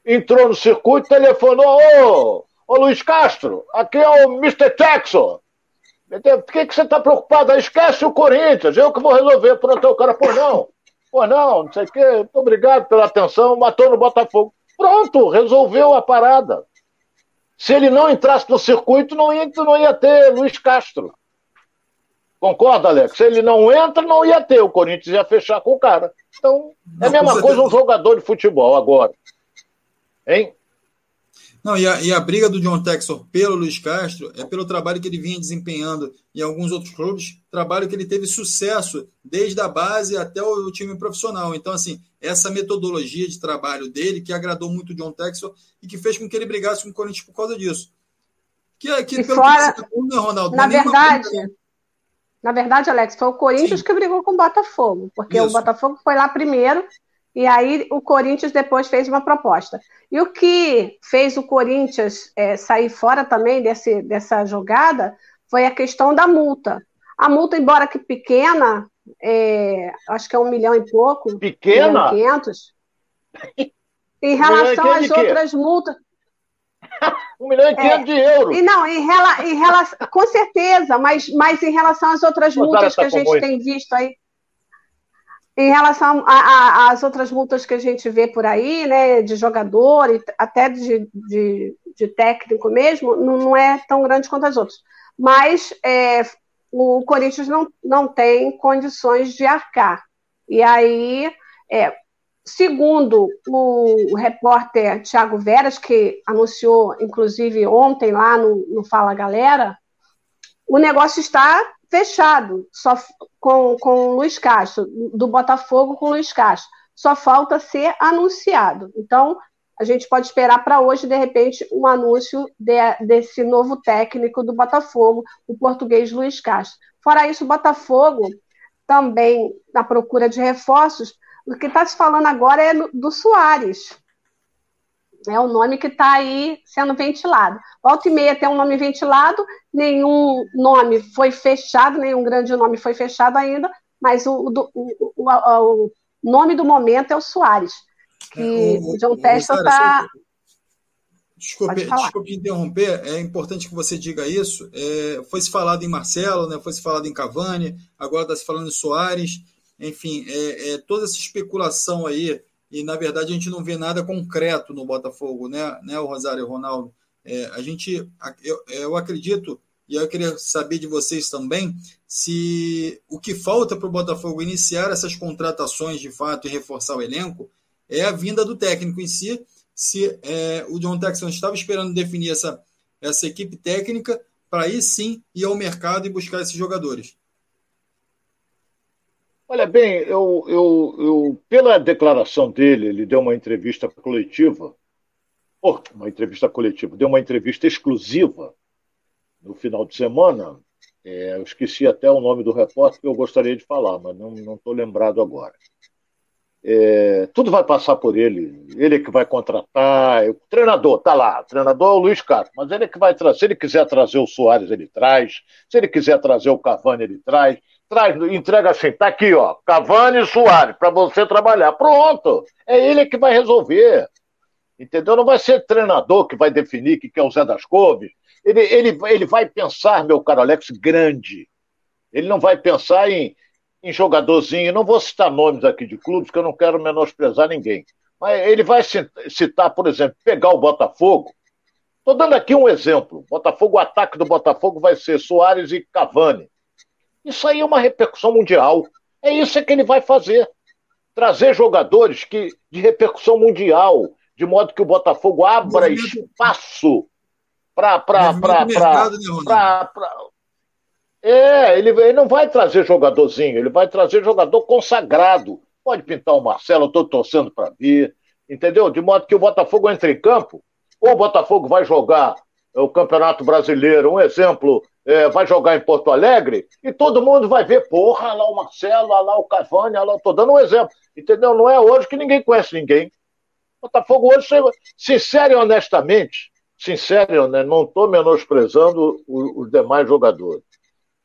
entrou no circuito, telefonou: Ô, ô Luiz Castro, aqui é o Mr. Texon. Por que, que você está preocupado? Esquece o Corinthians, eu que vou resolver. Pronto, o cara, pô, não. Pô, não, não sei o quê. Muito obrigado pela atenção, matou no Botafogo. Pronto, resolveu a parada. Se ele não entrasse no circuito, não ia, não ia ter Luiz Castro. Concorda, Alex? Se ele não entra, não ia ter. O Corinthians ia fechar com o cara. Então, é a mesma coisa um jogador de futebol agora. Hein? Não, e a, e a briga do John Texor pelo Luiz Castro é pelo trabalho que ele vinha desempenhando em alguns outros clubes, trabalho que ele teve sucesso desde a base até o, time profissional. Então, assim, essa metodologia de trabalho dele que agradou muito o John Texor e que fez com que ele brigasse com o Corinthians por causa disso. Que, que, pelo fora, que você tá Ronaldo, na verdade, na verdade, Alex, foi o Corinthians Sim. que brigou com o Botafogo, porque Isso. o Botafogo foi lá primeiro e aí o Corinthians depois fez uma proposta. E o que fez o Corinthians é, sair fora também desse, dessa jogada foi a questão da multa. A multa, embora que pequena, é, acho que é um milhão e pouco. Pequena? (laughs) Um milhão e Em relação às outras multas. (laughs) um milhão e quinhentos é, de euros. E não, em, rela, em relação, com certeza, mas, mas em relação às outras multas que a gente tem visto aí. Em relação às outras multas que a gente vê por aí, né, de jogador e até de, de, de técnico mesmo, não, não, é tão grande quanto as outras. Mas é, o Corinthians não, não tem condições de arcar. E aí, é, segundo o, repórter Tiago Veras, que anunciou, inclusive, ontem lá no, no Fala Galera, o negócio está fechado, só com, com o Luiz Castro, do Botafogo com o Luiz Castro. Só falta ser anunciado. Então, a gente pode esperar para hoje, de repente, um anúncio de, desse novo técnico do Botafogo, o português Luiz Castro. Fora isso, o Botafogo também na procura de reforços. O que está se falando agora é do Soares. É o nome que está aí sendo ventilado. Volta e meia tem um nome ventilado, nenhum nome foi fechado, nenhum grande nome foi fechado ainda, mas o, o, o, o nome do momento é o Soares, que é, o, John Testa está... Desculpe, desculpe interromper, é importante que você diga isso. É, foi se falado em Marcelo, né, foi se falado em Cavani, agora está se falando em Soares. Enfim, é, é, toda essa especulação aí e na verdade a gente não vê nada concreto no Botafogo, né, né o Rosário Ronaldo? É, a gente, eu, eu acredito, e eu queria saber de vocês também, se o que falta para o Botafogo iniciar essas contratações de fato e reforçar o elenco é a vinda do técnico em si, se é, o John Texan estava esperando definir essa, essa equipe técnica para aí sim ir ao mercado e buscar esses jogadores. Olha bem, eu, eu, eu, pela declaração dele, ele deu uma entrevista coletiva, oh, uma entrevista coletiva, deu uma entrevista exclusiva no final de semana. É, eu esqueci até o nome do repórter que eu gostaria de falar, mas não estou lembrado agora. É, tudo vai passar por ele, ele é que vai contratar, o treinador está lá, o treinador é o Luiz Carlos, mas ele é que vai trazer, se ele quiser trazer o Soares, ele traz, se ele quiser trazer o Cavani, ele traz, traz, entrega assim, tá aqui, ó, Cavani e Soares, para você trabalhar. Pronto, é ele que vai resolver. Entendeu? Não vai ser treinador que vai definir que é o Zé das Couves. Ele, ele, ele vai pensar, meu caro Alex, grande. Ele não vai pensar em, em jogadorzinho. Não vou citar nomes aqui de clubes, que eu não quero menosprezar ninguém. Mas ele vai citar, por exemplo, pegar o Botafogo. Estou dando aqui um exemplo. Botafogo, o ataque do Botafogo vai ser Soares e Cavani. Isso aí é uma repercussão mundial. É isso que ele vai fazer. Trazer jogadores que, de repercussão mundial, de modo que o Botafogo abra espaço para. É, ele, ele não vai trazer jogadorzinho, ele vai trazer jogador consagrado. Pode pintar o Marcelo, eu estou torcendo para ver, entendeu? De modo que o Botafogo entre em campo, ou o Botafogo vai jogar o Campeonato Brasileiro, um exemplo, é, vai jogar em Porto Alegre e todo mundo vai ver, porra, lá o Marcelo, lá o Cavani, lá, estou dando um exemplo, entendeu? Não é hoje que ninguém conhece ninguém. Botafogo hoje, sincero e honestamente, sincero, né, não estou menosprezando os, demais jogadores.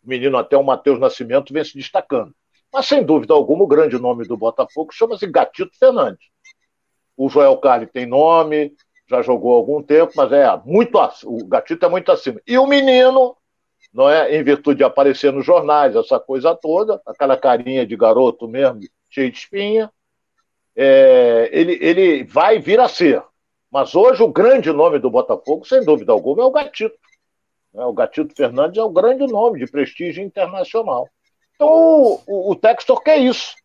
O menino até o Matheus Nascimento vem se destacando. Mas, sem dúvida alguma, o grande nome do Botafogo chama-se Gatito Fernandes. O Joel Carli tem nome, já jogou há algum tempo, mas é muito o Gatito é muito acima. E o menino não é? Em virtude de aparecer nos jornais, essa coisa toda, aquela carinha de garoto mesmo, cheio de espinha, é, ele, ele vai vir a ser. Mas hoje o grande nome do Botafogo, sem dúvida alguma, é o Gatito. É, o Gatito Fernandes é o grande nome de prestígio internacional. Então o, o, o Textor quer isso.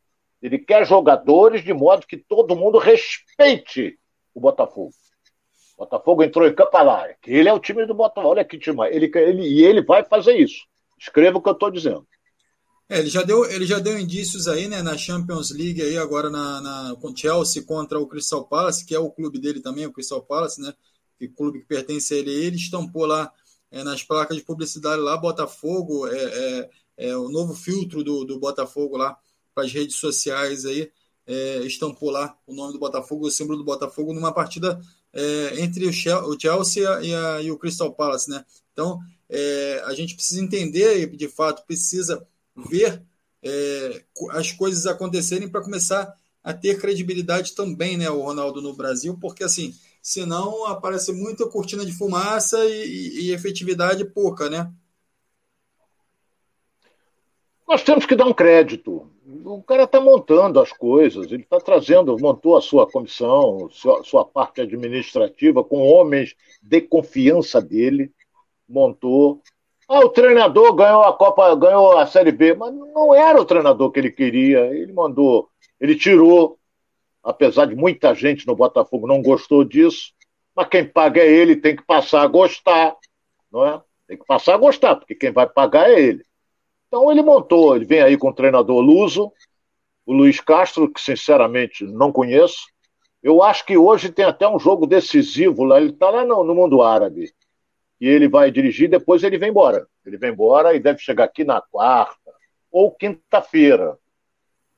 Ele quer jogadores de modo que todo mundo respeite o Botafogo. Botafogo entrou em campo lá, que ele é o time do Botafogo. Olha que time. Ele, ele, e ele vai fazer isso. Escreva o que eu estou dizendo. É, ele já deu, ele já deu indícios aí, né, na Champions League aí agora na, na com Chelsea contra o Crystal Palace, que é o clube dele também, o Crystal Palace, né, que clube que pertence a ele, ele estampou lá é, nas placas de publicidade lá Botafogo, é, é, é o novo filtro do, do Botafogo lá para as redes sociais aí, é, estampou lá o nome do Botafogo, o símbolo do Botafogo numa partida é, entre o Chelsea e, a, e, o Crystal Palace, né? Então é, a gente precisa entender, de fato, precisa ver é, as coisas acontecerem para começar a ter credibilidade também, né, o Ronaldo no Brasil, porque assim, senão aparece muita cortina de fumaça e, e, e efetividade pouca, né? Nós temos que dar um crédito. O cara está montando as coisas, ele está trazendo, montou a sua comissão, sua, sua parte administrativa com homens de confiança dele, montou, ah, o treinador ganhou a Copa, ganhou a Série B, mas não era o treinador que ele queria. Ele mandou, ele tirou, apesar de muita gente no Botafogo não gostou disso, mas quem paga é ele, tem que passar a gostar, não é? Tem que passar a gostar, porque quem vai pagar é ele. Então ele montou, ele vem aí com o treinador Luso, o Luiz Castro, que sinceramente não conheço. Eu acho que hoje tem até um jogo decisivo lá, ele está lá no, no mundo árabe e ele vai dirigir, depois ele vem embora. Ele vem embora e deve chegar aqui na quarta ou quinta-feira,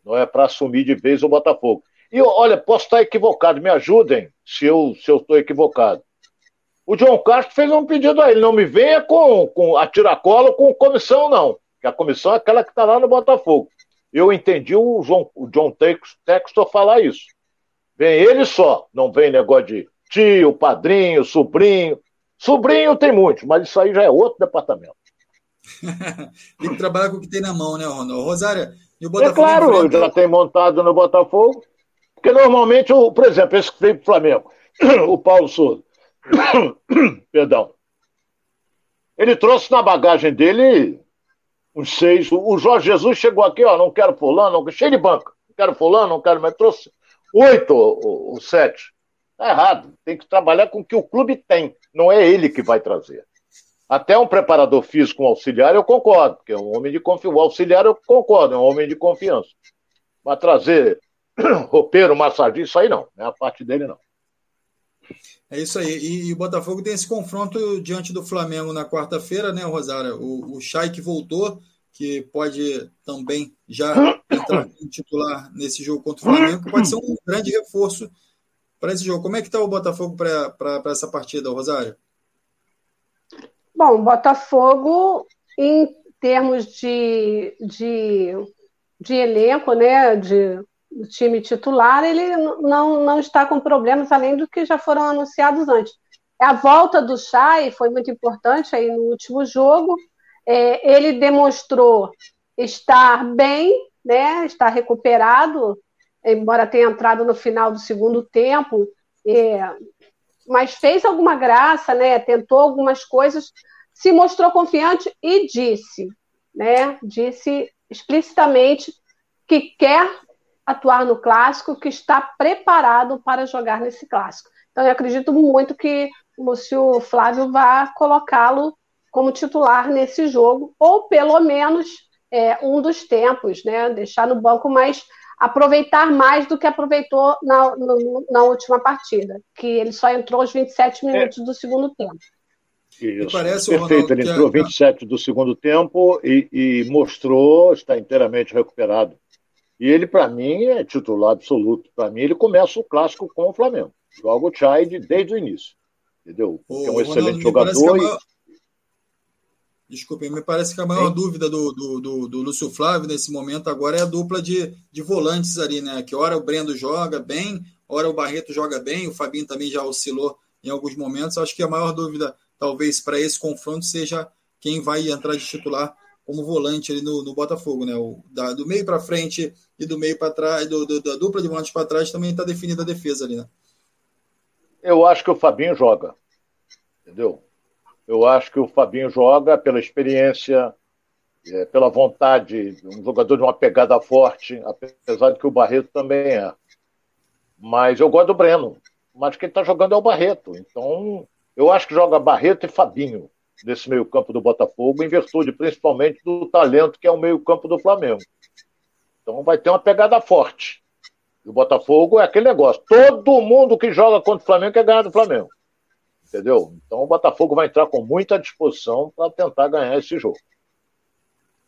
não é para assumir de vez o Botafogo. E olha, posso estar equivocado, me ajudem se eu se eu estou equivocado. O João Castro fez um pedido a ele, não me venha com, com a com comissão, não. Que a comissão é aquela que está lá no Botafogo. Eu entendi o, João, o John Textor falar isso. Vem ele só, não vem negócio de tio, padrinho, sobrinho. Sobrinho tem muitos, mas isso aí já é outro departamento. (laughs) tem que trabalhar com o que tem na mão, né, Ronaldo? Rosária, e o Botafogo. É claro, enfrenta... já tem montado no Botafogo. Porque normalmente, o, por exemplo, esse que veio para o Flamengo, (coughs) o Paulo Souza, (coughs) perdão, ele trouxe na bagagem dele uns seis. O Jorge Jesus chegou aqui, ó, não quero fulano, não, cheio de banca. Não quero fulano, não quero, mas trouxe oito ou sete. Está errado. Tem que trabalhar com o que o clube tem. Não é ele que vai trazer. Até um preparador físico, um auxiliar, eu concordo, porque é um homem de confiança. O auxiliar, eu concordo, é um homem de confiança. Mas trazer (coughs) roupeiro, massagista, isso aí não. Não é a parte dele, não. É isso aí. E, e, o Botafogo tem esse confronto diante do Flamengo na quarta-feira, né, Rosário? O, o que voltou, que pode também já entrar em titular nesse jogo contra o Flamengo, pode ser um grande reforço para esse jogo. Como é que está o Botafogo para essa partida, Rosário? Bom, Botafogo, em termos de, de, de elenco, né, de time titular, ele não, não está com problemas além do que já foram anunciados antes. A volta do Chay foi muito importante aí no último jogo. É, ele demonstrou estar bem, né, estar recuperado embora tenha entrado no final do segundo tempo, é, mas fez alguma graça, né? Tentou algumas coisas, se mostrou confiante e disse, né? Disse explicitamente que quer atuar no clássico, que está preparado para jogar nesse clássico. Então eu acredito muito que o Lúcio Flávio vá colocá-lo como titular nesse jogo, ou pelo menos é, um dos tempos, né? Deixar no banco mais aproveitar mais do que aproveitou na, na última partida, que ele só entrou os 27 é. minutos é. do segundo tempo. Isso, parece, perfeito. Ele entrou 27 do segundo tempo e, e mostrou estar inteiramente recuperado. E ele, para mim, é titular absoluto. Para mim, ele começa o clássico com o Flamengo. Joga o Chide desde o início. Entendeu? Porque é um excelente jogador. E... Desculpe, me parece que a maior Sim. dúvida do, do, do, do, Lúcio Flávio nesse momento agora é a dupla de, de volantes ali, né? Que hora o Brendo joga bem, hora o Barreto joga bem, o Fabinho também já oscilou em alguns momentos. Acho que a maior dúvida, talvez, para esse confronto seja quem vai entrar de titular como volante ali no, no Botafogo, né? O, da, do meio para frente e do meio para trás, do, do, da dupla de volantes para trás também está definida a defesa ali, né? Eu acho que o Fabinho joga. Entendeu? Eu acho que o Fabinho joga pela experiência, é, pela vontade, um jogador de uma pegada forte, apesar de que o Barreto também é. Mas eu gosto do Breno. mas quem está jogando é o Barreto. Então, eu acho que joga Barreto e Fabinho nesse meio-campo do Botafogo, em virtude principalmente do talento que é o meio-campo do Flamengo. Então vai ter uma pegada forte. E o Botafogo é aquele negócio. Todo mundo que joga contra o Flamengo quer ganhar do Flamengo. Entendeu? Então o Botafogo vai entrar com muita disposição para tentar ganhar esse jogo.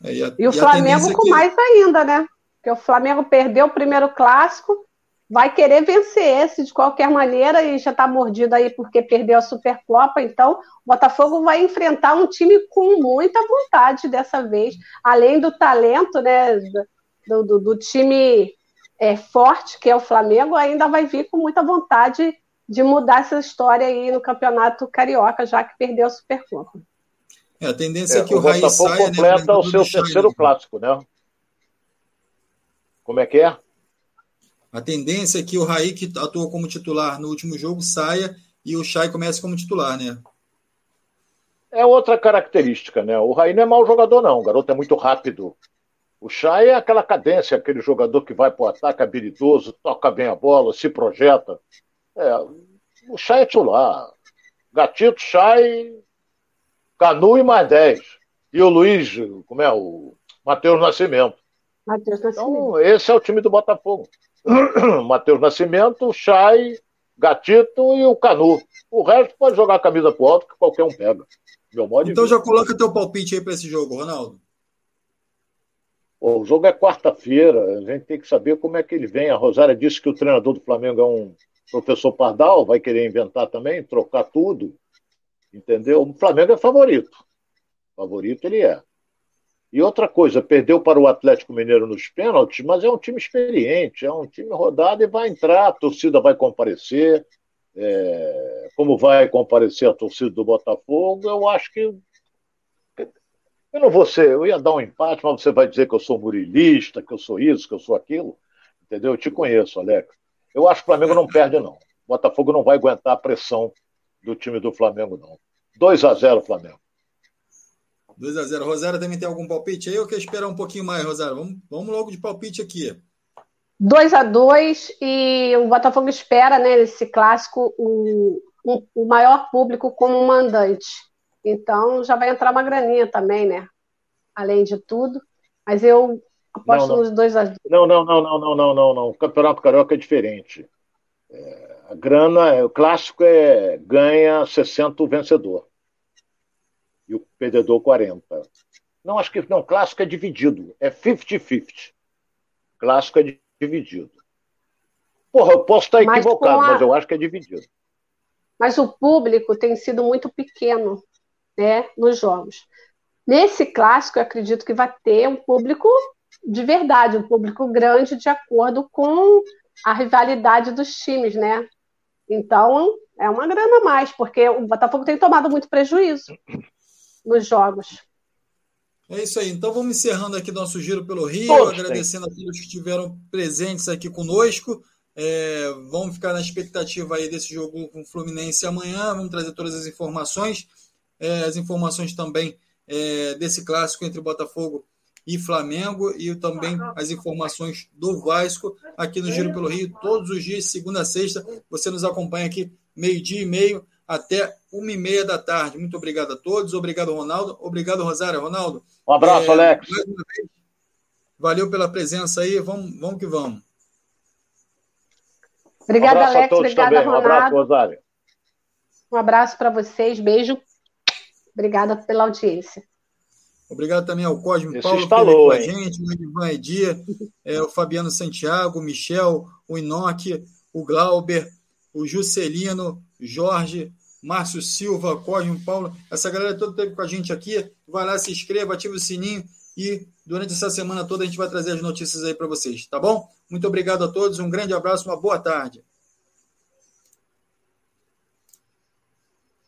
É, e, a, e, o Flamengo é com que... mais ainda, né? Porque o Flamengo perdeu o primeiro clássico, vai querer vencer esse de qualquer maneira e já está mordido aí porque perdeu a Supercopa. Então, o Botafogo vai enfrentar um time com muita vontade dessa vez, além do talento, né? Do, do, do time é, forte que é o Flamengo, ainda vai vir com muita vontade de mudar essa história aí no Campeonato Carioca, já que perdeu a Supercopa. É, a tendência é, é que o, o Raí saia... Né, completa né, o seu terceiro clássico, né? Como é que é? A tendência é que o Raí, que atuou como titular no último jogo, saia e o Chay comece como titular, né? É outra característica, né? O Raí não é mau jogador, não. O garoto é muito rápido. O Chay é aquela cadência, aquele jogador que vai para o ataque habilidoso, toca bem a bola, se projeta. É, o Chay é titular. Gatito, Chay, Canu e mais 10. E o Luiz, como é? O Matheus Nascimento. Matheus Nascimento. Então, esse é o time do Botafogo. (clears throat) Matheus Nascimento, Chay, Gatito e o Canu. O resto pode jogar a camisa pro alto que qualquer um pega. Meu modo então já coloca teu palpite aí para esse jogo, Ronaldo. O jogo é quarta-feira, a gente tem que saber como é que ele vem. A Rosária disse que o treinador do Flamengo é um professor Pardal, vai querer inventar também, trocar tudo. Entendeu? O Flamengo é favorito. Favorito ele é. E outra coisa, perdeu para o Atlético Mineiro nos pênaltis, mas é um time experiente, é um time rodado e vai entrar, a torcida vai comparecer. É, como vai comparecer a torcida do Botafogo, eu acho que eu não vou ser, eu ia dar um empate, mas você vai dizer que eu sou murilista, que eu sou isso, que eu sou aquilo. Entendeu? Eu te conheço, Alex. Eu acho que o Flamengo não perde, não. O Botafogo não vai aguentar a pressão do time do Flamengo, não. 2 a 0 Flamengo. 2 a 0 Rosário também tem algum palpite aí ou quer esperar um pouquinho mais, Rosário? Vamos, vamos logo de palpite aqui. 2 a 2 e o Botafogo espera, né, nesse clássico, o, o, o maior público como mandante. Então já vai entrar uma graninha também, né? Além de tudo. Mas eu aposto não, não. nos dois a Não, não, não, não, não, não, não, não. O Campeonato Carioca é diferente. É, a grana, o clássico é ganha 60 o vencedor. E o perdedor 40. Não, acho que não, clássico é dividido. É 50-50. Clássico é dividido. Porra, eu posso estar equivocado, mas, a... mas eu acho que é dividido. Mas o público tem sido muito pequeno né, nos jogos. Nesse clássico, eu acredito que vai ter um público de verdade, um público grande, de acordo com a rivalidade dos times, né? Então, é uma grana a mais, porque o Botafogo tem tomado muito prejuízo nos jogos. É isso aí. Então vamos encerrando aqui nosso giro pelo Rio, Poxa, agradecendo a todos que estiveram presentes aqui conosco. É, vamos ficar na expectativa aí desse jogo com o Fluminense amanhã. Vamos trazer todas as informações é, as informações também é, desse clássico entre Botafogo e Flamengo e também as informações do Vasco aqui no Giro pelo Rio, todos os dias, segunda a sexta. Você nos acompanha aqui meio-dia e meio até uma e meia da tarde. Muito obrigado a todos. Obrigado, Ronaldo. Obrigado, Rosário. Ronaldo. Um abraço, é, Alex. valeu pela presença aí. Vamos, vamos que vamos. Obrigada, um Alex. Obrigada, também. Ronaldo. Um abraço, Rosário. Um abraço para vocês. Beijo. Obrigada pela audiência. Obrigado também ao Cosme Paulo que com a gente, o Ivan Edia, é, o Fabiano Santiago, o Michel, o Inoque, o Glauber, o Juscelino, Jorge, Márcio Silva, Cosme Paulo. Essa galera toda esteve com a gente aqui. Vai lá, se inscreva, ativa o sininho e durante essa semana toda a gente vai trazer as notícias aí para vocês, tá bom? Muito obrigado a todos, um grande abraço, uma boa tarde.